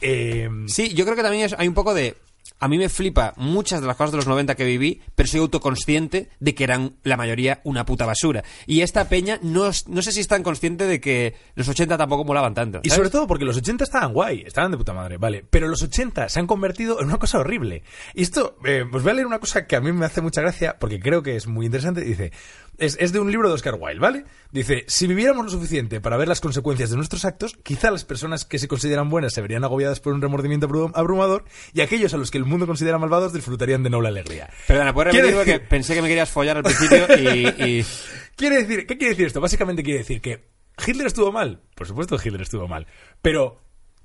em, sí, yo creo que también es- hay un poco de... A mí me flipa muchas de las cosas de los 90 que viví, pero soy autoconsciente de que eran la mayoría una puta basura. Y esta peña no, es- no sé si es tan consciente de que los 80 tampoco molaban tanto. Y sobre todo porque los 80 estaban guay, estaban de puta madre, vale. Pero los 80 se han convertido en una cosa horrible. Y esto, eh, os voy a leer una cosa que a mí me hace mucha gracia, porque creo que es muy interesante. Dice, es, es de un libro de Oscar Wilde, ¿vale? Dice, si viviéramos lo suficiente para ver las consecuencias de nuestros actos, quizá las personas que se consideran buenas se verían agobiadas por un remordimiento abru- abrumador, y aquellos a los que el mundo considera malvados disfrutarían de noble alegría. Perdona, ¿puedes repetir decir- pensé que me querías follar al principio y... y- Quiere decir, ¿qué quiere decir esto? Básicamente quiere decir que Hitler estuvo mal. Por supuesto que Hitler estuvo mal. Pero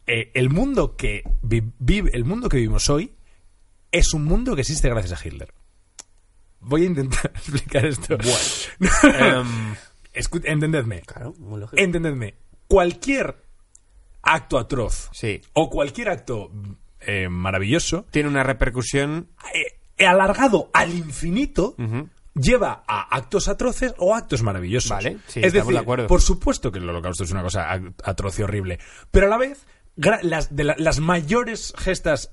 eh, el mundo que vi- el mundo que vivimos hoy es un mundo que existe gracias a Hitler. Voy a intentar explicar esto. em, Escu- entendedme. Claro, muy lógico. Entendedme. Cualquier acto atroz Sí. o cualquier acto eh, maravilloso tiene una repercusión... eh, alargado al infinito lleva a actos atroces o actos maravillosos. Vale, sí, es estamos decir, de acuerdo. por supuesto que el holocausto es una cosa atroz y horrible, pero a la vez las, de la- las mayores gestas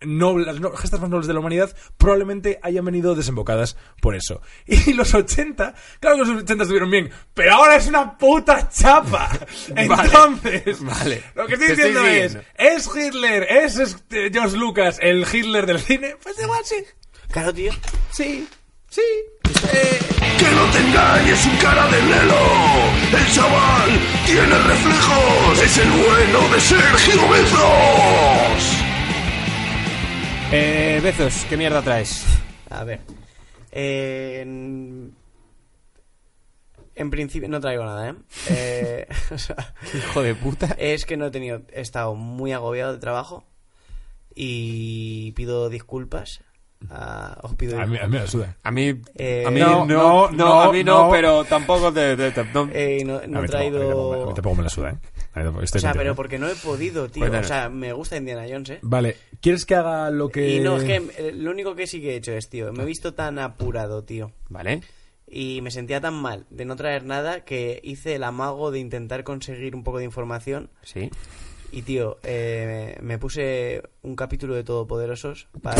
noble- las no- gestas más nobles de la humanidad probablemente hayan venido desembocadas por eso. Y los 80, claro que los 80 estuvieron bien, pero ahora es una puta chapa. Entonces, vale. lo que estoy Te estoy diciendo es. ¿es Hitler, es este, George Lucas el Hitler del cine? Pues igual sí. Claro, tío. Sí, sí. Eh, Que no te engañes, un cara de lelo. El chaval tiene reflejos. Es el bueno de Sergio Bezos. Eh, Bezos, ¿qué mierda traes? A ver. Eh, en... en principio no traigo nada, ¿eh? Eh, o sea, Hijo de puta. es que no he tenido... He estado muy agobiado de trabajo y pido disculpas. A- os pido a, mí, a mí me suda. A mí, Eh, a mí no, no, no, no, a mí no, no. pero tampoco te, te- te- no. Eh, no, he traído... tampoco- a mí tampoco me la suda, ¿eh? Tampoco- O sea, contigo, pero porque no he podido, tío. Cuéntanos. O sea, me gusta Indiana Jones, ¿eh? Vale, ¿quieres que haga lo que...? Y no, es que eh, lo único que sí que he hecho es, tío, me he visto tan apurado, tío. Vale. Y me sentía tan mal de no traer nada que hice el amago de intentar conseguir un poco de información. Sí. Y, tío, eh, me puse un capítulo de Todopoderosos para...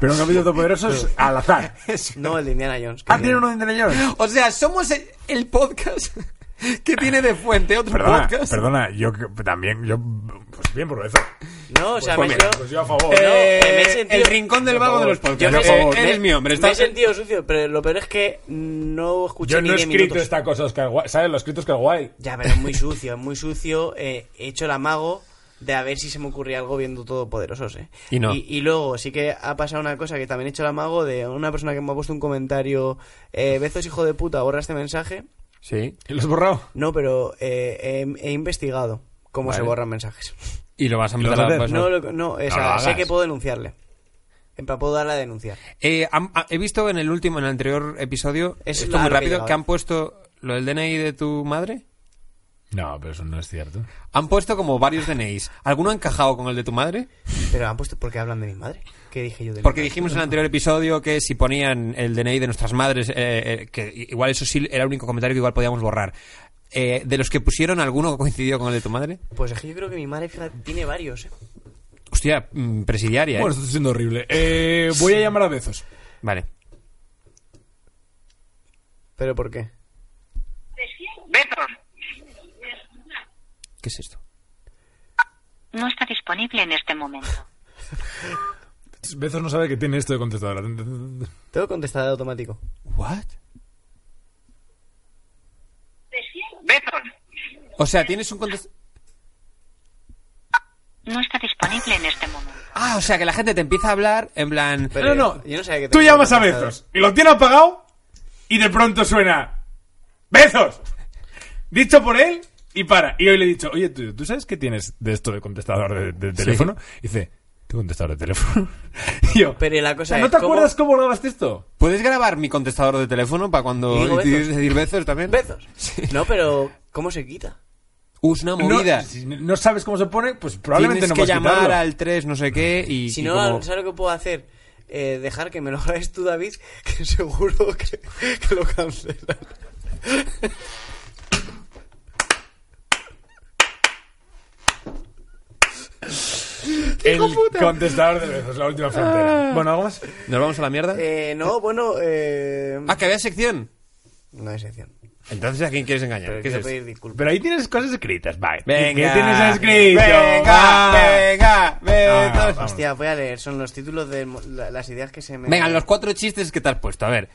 Pero un capítulo de poderosos al azar. no, el de Indiana Jones. Ah, tiene uno de Indiana Jones. O sea, somos el, el podcast que tiene de fuente otro Perdona, podcast. perdona, yo que- también, yo... Pues bien por eso. No, o sea, Pues me, mira, yo- Pues yo a favor. Eh, me he sentido- el rincón del vago de los podcasts. yo me- Eh, eres mi hombre. me he sentido sucio, pero lo peor es que no escuché Yo ni no he 10 escrito minutos. esta cosa, Oscar Wilde. ¿Sabes? Lo he escrito Oscar Wilde. Ya, pero es muy sucio, es muy sucio. eh, he hecho el amago de a ver si se me ocurría algo viendo Todopoderosos, ¿eh? Y no. Y, luego sí que ha pasado una cosa que también he hecho el amago de una persona que me ha puesto un comentario, eh, Bezos hijo de puta, borra este mensaje. Sí. ¿Y lo has borrado? No, pero eh, he, he investigado cómo Vale. se borran mensajes. Y lo vas a ¿Y lo empezar a a- No, lo- no, o sea, lo hagas. sé que puedo denunciarle. En plan, puedo darle a denunciar. Eh, han- ha- he visto en el último, en el anterior episodio, Es esto la- muy que rápido, que han puesto lo del DNI de tu madre. No, pero eso no es cierto. Han puesto como varios DNIs. ¿Alguno ha encajado con el de tu madre? Pero han puesto, ¿por qué hablan de mi madre? ¿Qué dije yo de mi Porque madre? dijimos en el anterior episodio que si ponían el DNI de nuestras madres, eh, eh, que igual eso sí era el único comentario que igual podíamos borrar. Eh, de los que pusieron, ¿alguno coincidió con el de tu madre? Pues es que yo creo que mi madre, fíjate, tiene varios, ¿eh? Hostia, mm, presidiaria, ¿eh? Bueno, esto está siendo horrible. Eh, voy a llamar a Bezos. Vale. ¿Pero por qué? Betos. ¿Qué es esto? No está disponible en este momento. Bezos no sabe que tiene esto de contestadora. Tengo contestador automático. ¿What? Betos. O sea, tienes un contest... No está disponible en este momento. Ah, o sea, que la gente te empieza a hablar en plan... Pero No, no. Yo no sabía que Tú llamas a contestador. Bezos y lo tiene apagado y de pronto suena ¡Bezos! Dicho por él y para. Y hoy le he dicho, oye, ¿tú, ¿tú sabes qué tienes de esto de contestador de, de teléfono? Y dice, ¿tú contestador de teléfono? y yo, Pero la cosa ¿no es, te ¿cómo- acuerdas cómo grabaste esto? ¿Puedes grabar mi contestador de teléfono para cuando Y digo y Bezos. decir besos también? ¿Bezos? No, pero ¿cómo se quita? Es una movida. No, si no sabes cómo se pone, pues probablemente Tienes no que puedes llamar quitarlo. al 3 no sé qué y... Si y no, como- ¿sabes lo que puedo hacer? Eh, dejar que me lo grabes tú, David, que seguro que, que lo cancelan. El contestador de Bezos, la última frontera. Bueno, ¿algo más? ¿Nos vamos a la mierda? Eh, no, bueno, eh... Ah, que había sección. No hay sección. Entonces, ¿a quién quieres engañar? Pero ¿Qué quiero pedir disculpas. Pero ahí tienes cosas escritas, vale. Venga. ¿Qué tienes escrito? Venga, venga, venga. Ah. Hostia, voy a leer, son los títulos de las ideas que se me... Venga, los cuatro chistes que te has puesto. A ver.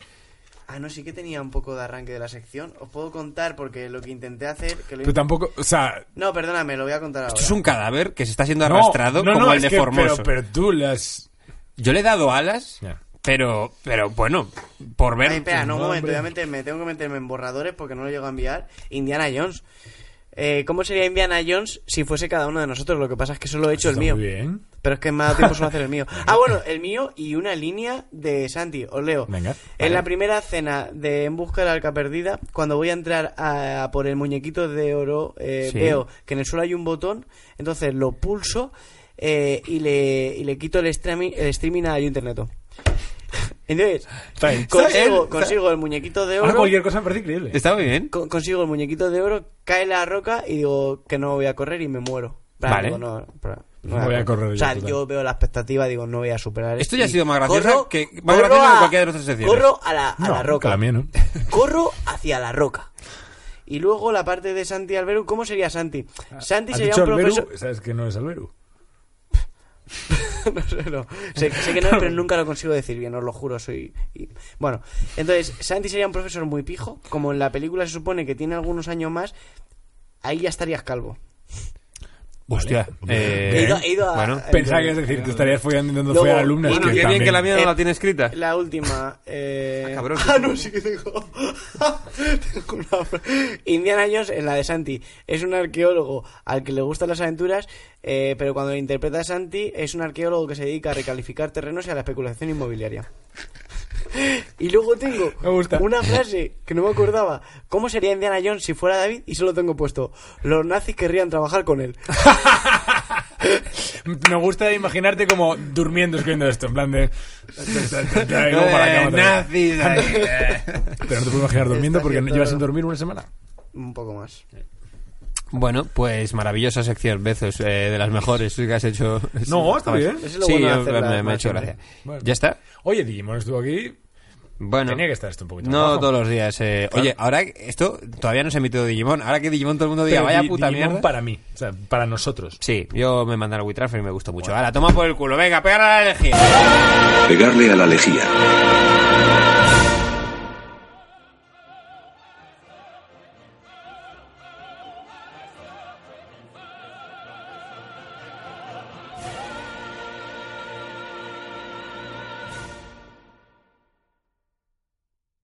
Ah, no, sí que tenía un poco de arranque de la sección. Os puedo contar porque lo que intenté hacer... Que lo Pero tampoco, o sea... No, perdóname, lo voy a contar ahora. Esto es un cadáver que se está siendo arrastrado no, como no, el es de que- Formoso. Pero, pero tú las... Yo le he dado alas, Ya. pero, pero bueno, por ver. Ay, espera, no, un momento, voy a meterme, tengo que meterme en borradores porque no lo llego a enviar. Indiana Jones. Eh, ¿Cómo sería Indiana Jones si fuese cada uno de nosotros? Lo que pasa es que solo he hecho el Está mío. Muy bien. Pero es que me ha dado tiempo solo a hacer el mío. Ah, bueno, el mío y una línea de Santi, os leo. Venga. En la primera cena de En busca de la arca perdida, cuando voy a entrar a, a por el muñequito de oro, eh, Sí. veo que en el suelo hay un botón, entonces lo pulso eh, y, le, y le quito el streaming, el streaming a internet. Entonces, consigo, consigo el muñequito de Ahora oro. cualquier cosa me parece increíble. Está muy bien. con- consigo el muñequito de oro, cae la roca y digo que no voy a correr y me muero. Vale. digo, no, pero- No voy a correr yo, O sea, yo veo la expectativa, digo, no voy a superar Esto ya ha sido más gracioso corro- que- más gracioso que cualquiera de nuestras secciones. Corro a la, a No, la roca. la mía no. Corro hacia la roca. Y luego la parte de Santi Alberu, ¿cómo sería Santi? Santi ¿Has sería dicho un Alberu? profesor... ¿Sabes que no es Alberu? no sé, no. Sé, sé que no, pero nunca lo consigo decir bien, os lo juro, soy... y- Bueno, entonces, Santi sería un profesor muy pijo, como en la película se supone que tiene algunos años más, ahí ya estarías calvo. Hostia. Vale. eh, He ido- he ido a- bueno. a- Pensaba que es decir, te estarías follando intentando Luego- follar alumnas. Bueno, que qué bien que la mía no Eh, la tiene escrita. La última. Eh... Ah, cabrón. Ah, no, sí que tengo. Tengo una Indiana Jones, en la de Santi, es un arqueólogo al que le gustan las aventuras, eh, pero cuando lo interpreta a Santi, es un arqueólogo que se dedica a recalificar terrenos y a la especulación inmobiliaria. Y luego tengo Me gusta. una frase que no me acordaba. ¿Cómo sería Indiana Jones si fuera David? Y solo tengo puesto: Los nazis querrían trabajar con él. Me gusta imaginarte como durmiendo escribiendo esto, en plan de... Nazis. Pero no te puedo imaginar durmiendo porque llevas sin dormir una semana. Un poco más. Bueno, pues maravillosa sección, Bezos, eh, de las mejores que has hecho. No, está bien. Eso es lo sí, bueno yo- me, me ha hecho gracia. Bueno. ¿Ya está? Oye, Digimon estuvo aquí. Bueno. Tenía que estar esto un poquito más No todos los días. eh. Oye, ahora esto todavía no se ha emitido Digimon. Ahora que Digimon todo el mundo diga, Pero vaya Di- puta Digimon mierda. para mí, o sea, para nosotros. Sí, yo me mandaron a WeTransfer y me gustó mucho. Ahora, toma por el culo. Venga, pégale a la elegir. Pegarle a la lejía.